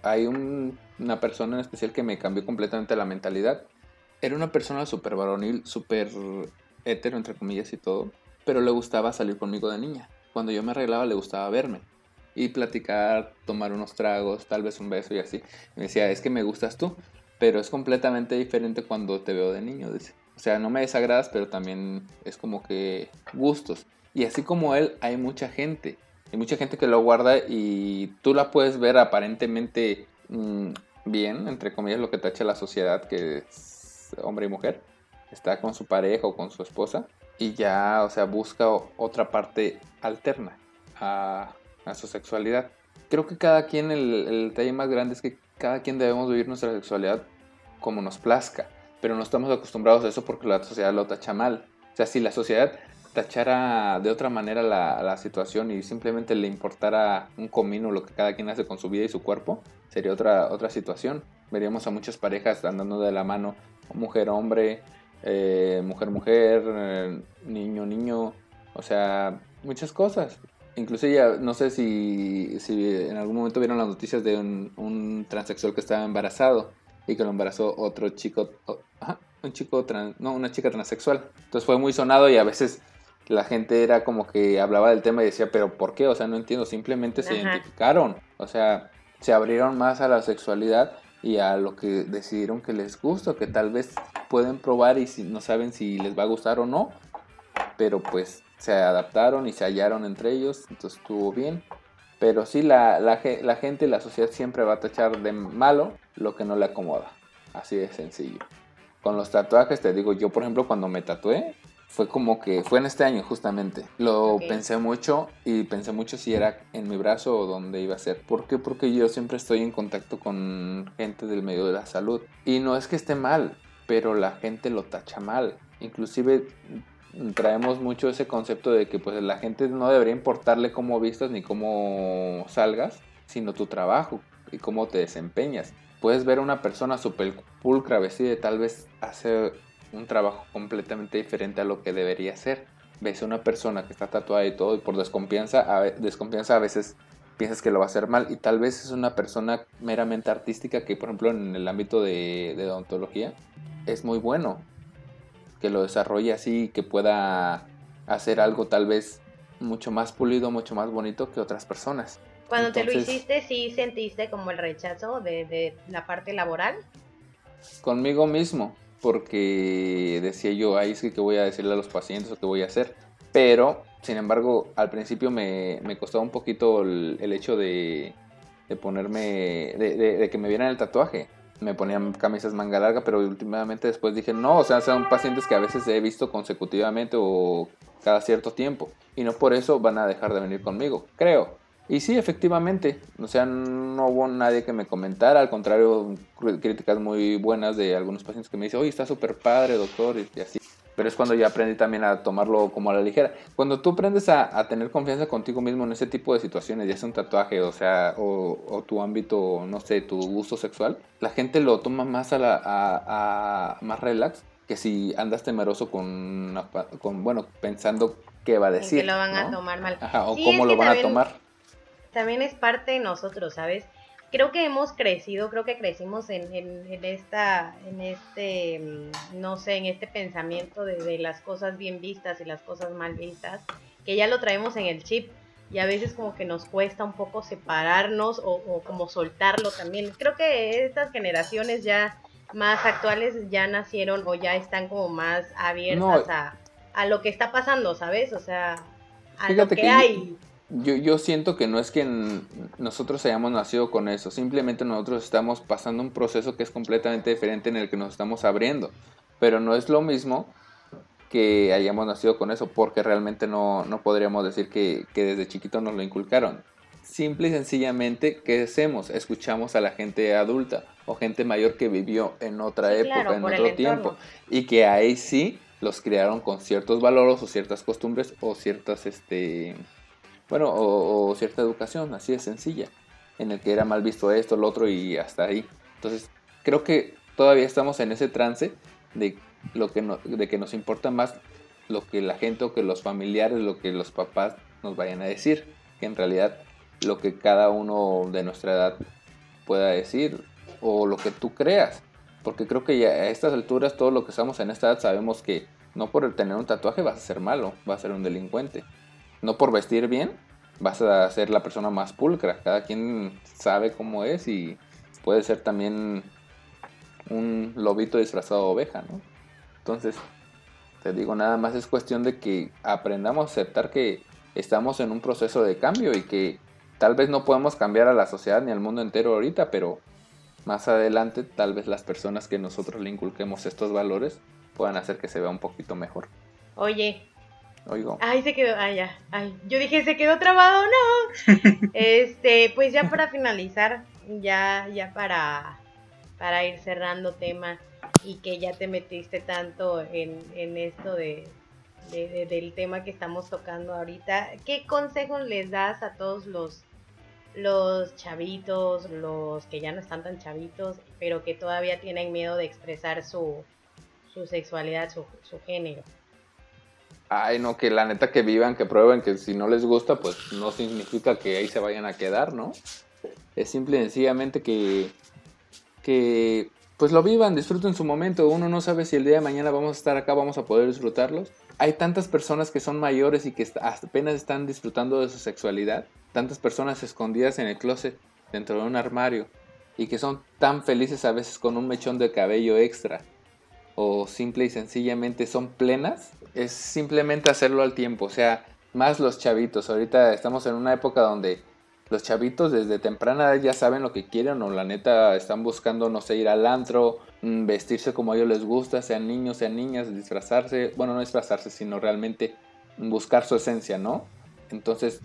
hay una persona en especial que me cambió completamente la mentalidad. Era una persona súper varonil, súper hetero, entre comillas y todo pero le gustaba salir conmigo de niña. Cuando yo me arreglaba le gustaba verme y platicar, tomar unos tragos, tal vez un beso y así. me decía, es que me gustas tú, pero es completamente diferente cuando te veo de niño, dice. O sea, no me desagradas, pero también es como que gustos. Y así como él, hay mucha gente. Hay mucha gente que lo guarda y tú la puedes ver aparentemente mmm, bien, entre comillas, lo que tacha la sociedad, que es hombre y mujer. Está con su pareja o con su esposa y ya, o sea, busca otra parte alterna a, su sexualidad. Creo que cada quien, el, el detalle más grande es que cada quien debemos vivir nuestra sexualidad como nos plazca, pero no estamos acostumbrados a eso porque la sociedad lo tacha mal. O sea, si la sociedad tachara de otra manera la, situación y simplemente le importara un comino lo que cada quien hace con su vida y su cuerpo, sería otra, otra situación. Veríamos a muchas parejas andando de la mano, mujer-hombre, eh, mujer mujer, eh, niño niño, o sea, muchas cosas. Incluso ya, no sé si, si en algún momento vieron las noticias de un, transexual que estaba embarazado y que lo embarazó otro chico, un chico trans, no, una chica transexual. Entonces fue muy sonado y a veces la gente era como que hablaba del tema y decía, pero ¿por qué? O sea, no entiendo, simplemente se identificaron, o sea, se abrieron más a la sexualidad y a lo que decidieron que les gusta, que tal vez pueden probar y si no saben si les va a gustar o no, pero pues se adaptaron y se hallaron entre ellos, entonces estuvo bien. Pero sí, la, la, la gente y la sociedad siempre va a tachar de malo lo que no le acomoda. Así de sencillo. Con los tatuajes, te digo, yo por ejemplo cuando me tatué, fue como que fue en este año justamente. Lo pensé mucho y pensé mucho si era en mi brazo o dónde iba a ser. ¿Por qué? Porque yo siempre estoy en contacto con gente del medio de la salud. Y no es que esté mal, pero la gente lo tacha mal. Inclusive traemos mucho ese concepto de que pues la gente no debería importarle cómo vistas ni cómo salgas, sino tu trabajo y cómo te desempeñas. Puedes ver a una persona súper pulcra vestida y tal vez hace un trabajo completamente diferente a lo que debería ser. Ves a una persona que está tatuada y todo y por desconfianza a, a veces piensas que lo va a hacer mal y tal vez es una persona meramente artística que por ejemplo en el ámbito de, de odontología es muy bueno que lo desarrolle así que pueda hacer algo tal vez mucho más pulido, mucho más bonito que otras personas. Cuando te lo hiciste, sí sentiste como el rechazo de, de la parte laboral. Conmigo mismo, porque decía yo, ahí es que qué voy a decirle a los pacientes o qué voy a hacer. Pero, sin embargo, al principio me, me costaba un poquito el, el hecho de, de ponerme, de, de- de que me vieran el tatuaje. Me ponían camisas manga larga, pero últimamente después dije, no, o sea, son pacientes que a veces he visto consecutivamente o cada cierto tiempo. Y no por eso van a dejar de venir conmigo, creo. Y sí, efectivamente, o sea, no hubo nadie que me comentara, al contrario, cr- críticas muy buenas de algunos pacientes que me dicen, oye, está súper padre, doctor, y así. Pero es cuando ya aprendí también a tomarlo como a la ligera. Cuando tú aprendes a, a tener confianza contigo mismo en ese tipo de situaciones, ya sea un tatuaje, o sea, o, o tu ámbito, no sé, tu gusto sexual, la gente lo toma más a la, a, a- más relax que si andas temeroso con, con bueno, pensando qué va a en decir. que lo van a tomar mal. Ajá, o Sí, cómo lo van también- a tomar. también es parte de nosotros, ¿sabes? Creo que hemos crecido, creo que crecimos en, en, en esta, en este, mm, no sé, en este pensamiento de, de las cosas bien vistas y las cosas mal vistas, que ya lo traemos en el chip y a veces como que nos cuesta un poco separarnos o, o como soltarlo también. Creo que estas generaciones ya más actuales ya nacieron o ya están como más abiertas No. a, a lo que está pasando, ¿sabes? O sea, a lo que, hay. Yo, yo siento que no es que nosotros hayamos nacido con eso, simplemente nosotros estamos pasando un proceso que es completamente diferente en el que nos estamos abriendo, pero no es lo mismo que hayamos nacido con eso, porque realmente no, no podríamos decir que, que desde chiquito nos lo inculcaron. Simple y sencillamente, ¿qué hacemos? Escuchamos a la gente adulta o gente mayor que vivió en otra Sí, época, claro, en otro tiempo, y que ahí sí los criaron con ciertos valores o ciertas costumbres o ciertas, este, bueno, o, cierta educación, así de sencilla, en el que era mal visto esto, lo otro y hasta ahí. Entonces, creo que todavía estamos en ese trance de, lo que no- de que nos importa más lo que la gente o que los familiares, lo que los papás nos vayan a decir, que en realidad lo que cada uno de nuestra edad pueda decir o lo que tú creas. Porque creo que ya a estas alturas, todo lo que estamos en esta edad, sabemos que no por tener un tatuaje vas a ser malo, vas a ser un delincuente. No por vestir bien vas a ser la persona más pulcra. Cada quien sabe cómo es y puede ser también un lobito disfrazado oveja, ¿no? Entonces, te digo, nada más es cuestión de que aprendamos a aceptar que estamos en un proceso de cambio y que tal vez no podemos cambiar a la sociedad ni al mundo entero ahorita, pero más adelante tal vez las personas que nosotros le inculquemos estos valores puedan hacer que se vea un poquito mejor. Oye, Oigo. Ay, se quedó, ay, ya, ay, yo dije, se quedó trabado, no. <laughs> Este, pues ya para finalizar, ya, ya para, para ir cerrando tema y que ya te metiste tanto en, en esto de, de- de- del tema que estamos tocando ahorita, ¿qué consejos les das a todos los, los chavitos, los que ya no están tan chavitos, pero que todavía tienen miedo de expresar su, su sexualidad, su, su género? Ay, no, que la neta que vivan, que prueben que si no les gusta, pues no significa que ahí se vayan a quedar, ¿no? Es simple y sencillamente que, que pues lo vivan, disfruten su momento. Uno no sabe si el día de mañana vamos a estar acá, vamos a poder disfrutarlos. Hay tantas personas que son mayores y que apenas están disfrutando de su sexualidad. Tantas personas escondidas en el closet, dentro de un armario. Y que son tan felices a veces con un mechón de cabello extra. O simple y sencillamente son plenas. Es simplemente hacerlo al tiempo. O sea, más los chavitos. Ahorita estamos en una época donde los chavitos desde temprana ya saben lo que quieren o la neta están buscando, no sé, ir al antro, mm, vestirse como a ellos les gusta, sean niños, sean niñas, disfrazarse, bueno, no disfrazarse, sino realmente buscar su esencia, ¿no? Entonces,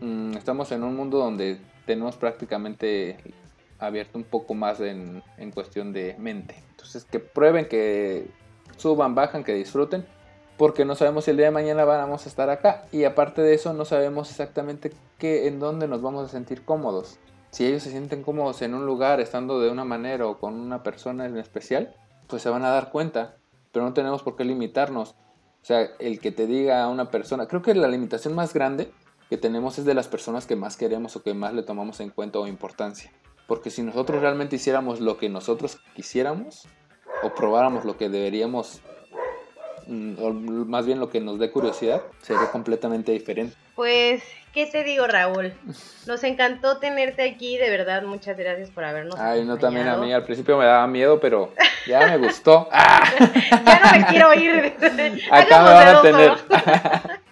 mm, estamos en un mundo donde tenemos prácticamente abierto un poco más en, en cuestión de mente. Entonces, que prueben, que suban, bajan, que disfruten, porque no sabemos si el día de mañana vamos a estar acá. Y aparte de eso, no sabemos exactamente qué, en dónde nos vamos a sentir cómodos. Si ellos se sienten cómodos en un lugar, estando de una manera o con una persona en especial, pues se van a dar cuenta. Pero no tenemos por qué limitarnos. O sea, el que te diga a una persona, creo que la limitación más grande que tenemos es de las personas que más queremos o que más le tomamos en cuenta o importancia. Porque si nosotros realmente hiciéramos lo que nosotros quisiéramos o probáramos lo que deberíamos mm, o más bien lo que nos dé curiosidad, sería completamente diferente. Pues, ¿qué te digo, Raúl? Nos encantó tenerte aquí, de verdad, muchas gracias por habernos Ay, no, también a mí al principio me daba miedo, pero ya me gustó. ¡Ah! <laughs> ya no me quiero ir. Acá me van a tener. <laughs>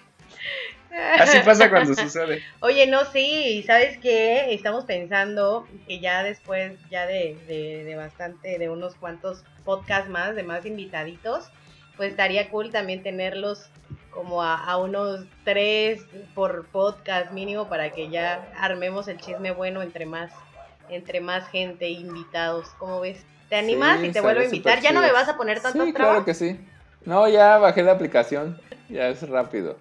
Así pasa cuando <laughs> sucede. Oye, no, sí, ¿sabes qué? Estamos pensando que ya después, ya de, de, de bastante, de unos cuantos podcasts más, de más invitaditos, pues estaría cool también tenerlos como a, unos tres por podcast mínimo para que ya armemos el chisme bueno entre más, entre más gente, invitados. ¿Cómo ves? ¿Te animas y te vuelvo a invitar? ¿Ya no me vas a poner tanto sí, claro que sí. No, ya bajé la aplicación. Ya es rápido.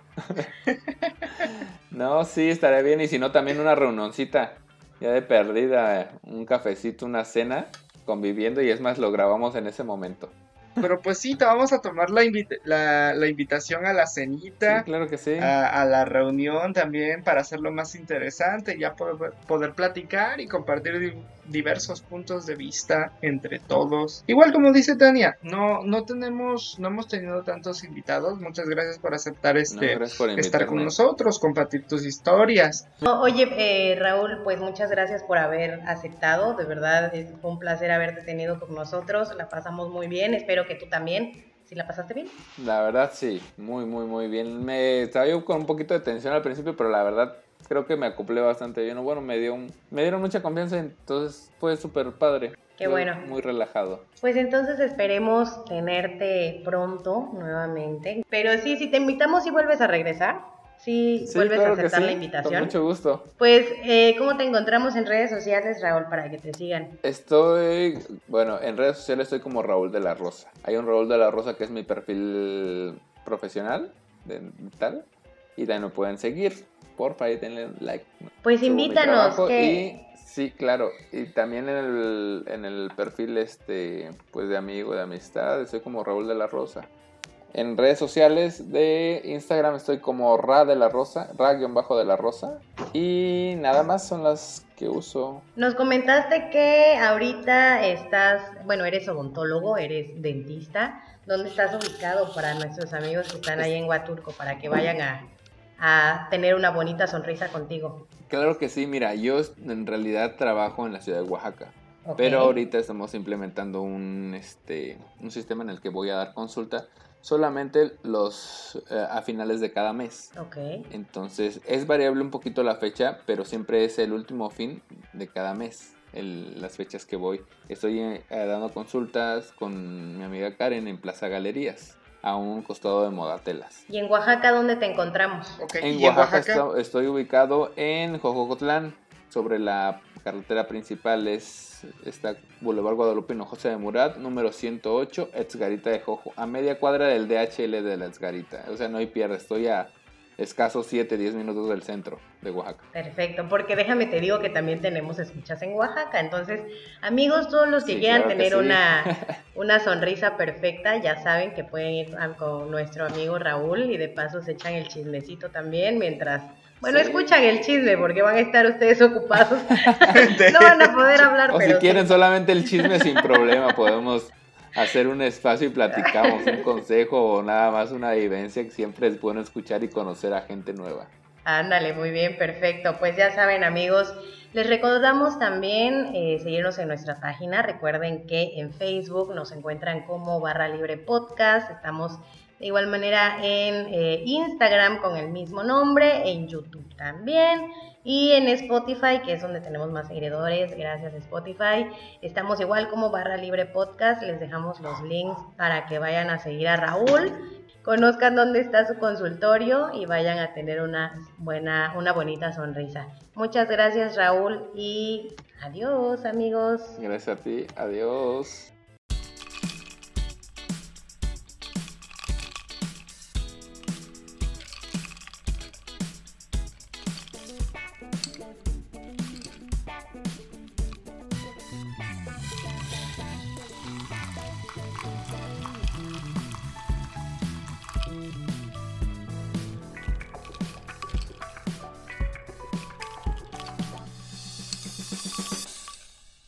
no, sí, estaría bien. Y si no, también una reunioncita. Ya de perdida, un cafecito, una cena, conviviendo. Y es más, lo grabamos en ese momento. Pero pues sí, te vamos a tomar la, la, invitación a la cenita. claro que sí. A, la reunión también para hacerlo más interesante, ya poder, poder platicar y compartir diversos puntos de vista entre todos. Igual como dice Tania, no, no tenemos, no hemos tenido tantos invitados. Muchas gracias por aceptar este estar con nosotros, compartir tus historias. oye, eh, Raúl, pues muchas gracias por haber aceptado. De verdad, es un placer haberte tenido con nosotros. La pasamos muy bien. Espero que tú también. ¿Si la pasaste bien? La verdad sí, muy, muy, muy bien. Me estaba yo con un poquito de tensión al principio, pero la verdad creo que me acoplé bastante bien. Bueno, me, dio me dieron mucha confianza, entonces fue súper padre. Qué bueno. Muy relajado. Pues entonces esperemos tenerte pronto nuevamente. Pero sí, si te invitamos y vuelves a regresar. Sí, vuelves a aceptar la invitación. Con mucho gusto. Pues, eh, ¿cómo te encontramos en redes sociales, Raúl, para que te sigan? Estoy, bueno, en redes sociales estoy como Raúl de la Rosa. Hay un Raúl de la Rosa que es mi perfil profesional, de tal, y también me pueden seguir porfa, ahí denle like. Pues invítanos. Que... Y sí, claro. Y también en el, en el perfil este, pues de amigo, de amistad, estoy como Raúl de la Rosa. En redes sociales de Instagram estoy como Ra de la Rosa, Ra-bajo de la Rosa. Y nada más son las que uso. Nos comentaste que ahorita estás, bueno, eres odontólogo, eres dentista. ¿Dónde estás ubicado para nuestros amigos que están ahí en Huaturco para que vayan a, a tener una bonita sonrisa contigo. Claro que sí, mira, yo en realidad trabajo en la ciudad de Oaxaca. Pero ahorita estamos implementando un, este, un sistema en el que voy a dar consulta solamente los eh, a finales de cada mes. Okay. Entonces es variable un poquito la fecha, pero siempre es el último fin de cada mes. las fechas que voy. Estoy eh, dando consultas con mi amiga Karen en Plaza Galerías a un costado de Modatelas. ¿Y en Oaxaca dónde te encontramos? En, Oaxaca, estoy ubicado en Jojocotlán, sobre la carretera principal es esta Boulevard Guadalupe José de Murat, número 108, Etzgarita de Jojo, a media cuadra del DHL de la Etzgarita. O sea, no hay pierde, estoy a escasos 7, 10 minutos del centro de Oaxaca. Perfecto, porque déjame te digo que también tenemos escuchas en Oaxaca. Entonces, amigos, todos los que quieran tener una, <laughs> una sonrisa perfecta, ya saben que pueden ir con nuestro amigo Raúl y de paso se echan el chismecito también mientras... Bueno, escuchan el chisme porque van a estar ustedes ocupados. <laughs> no van a poder hablar. O si quieren solamente el chisme sin problema, podemos hacer un espacio y platicamos un consejo o nada más una vivencia que siempre es bueno escuchar y conocer a gente nueva. Ándale, muy bien, perfecto. Pues ya saben amigos, les recordamos también eh, seguirnos en nuestra página. Recuerden que en Facebook nos encuentran como barra libre podcast. Estamos de igual manera en eh, Instagram con el mismo nombre, en YouTube también. Y en Spotify, que es donde tenemos más seguidores, gracias Spotify. Estamos igual como barra libre podcast. Les dejamos los links para que vayan a seguir a Raúl, conozcan dónde está su consultorio y vayan a tener una buena, una bonita sonrisa. Muchas gracias Raúl y adiós amigos. Gracias a ti, adiós.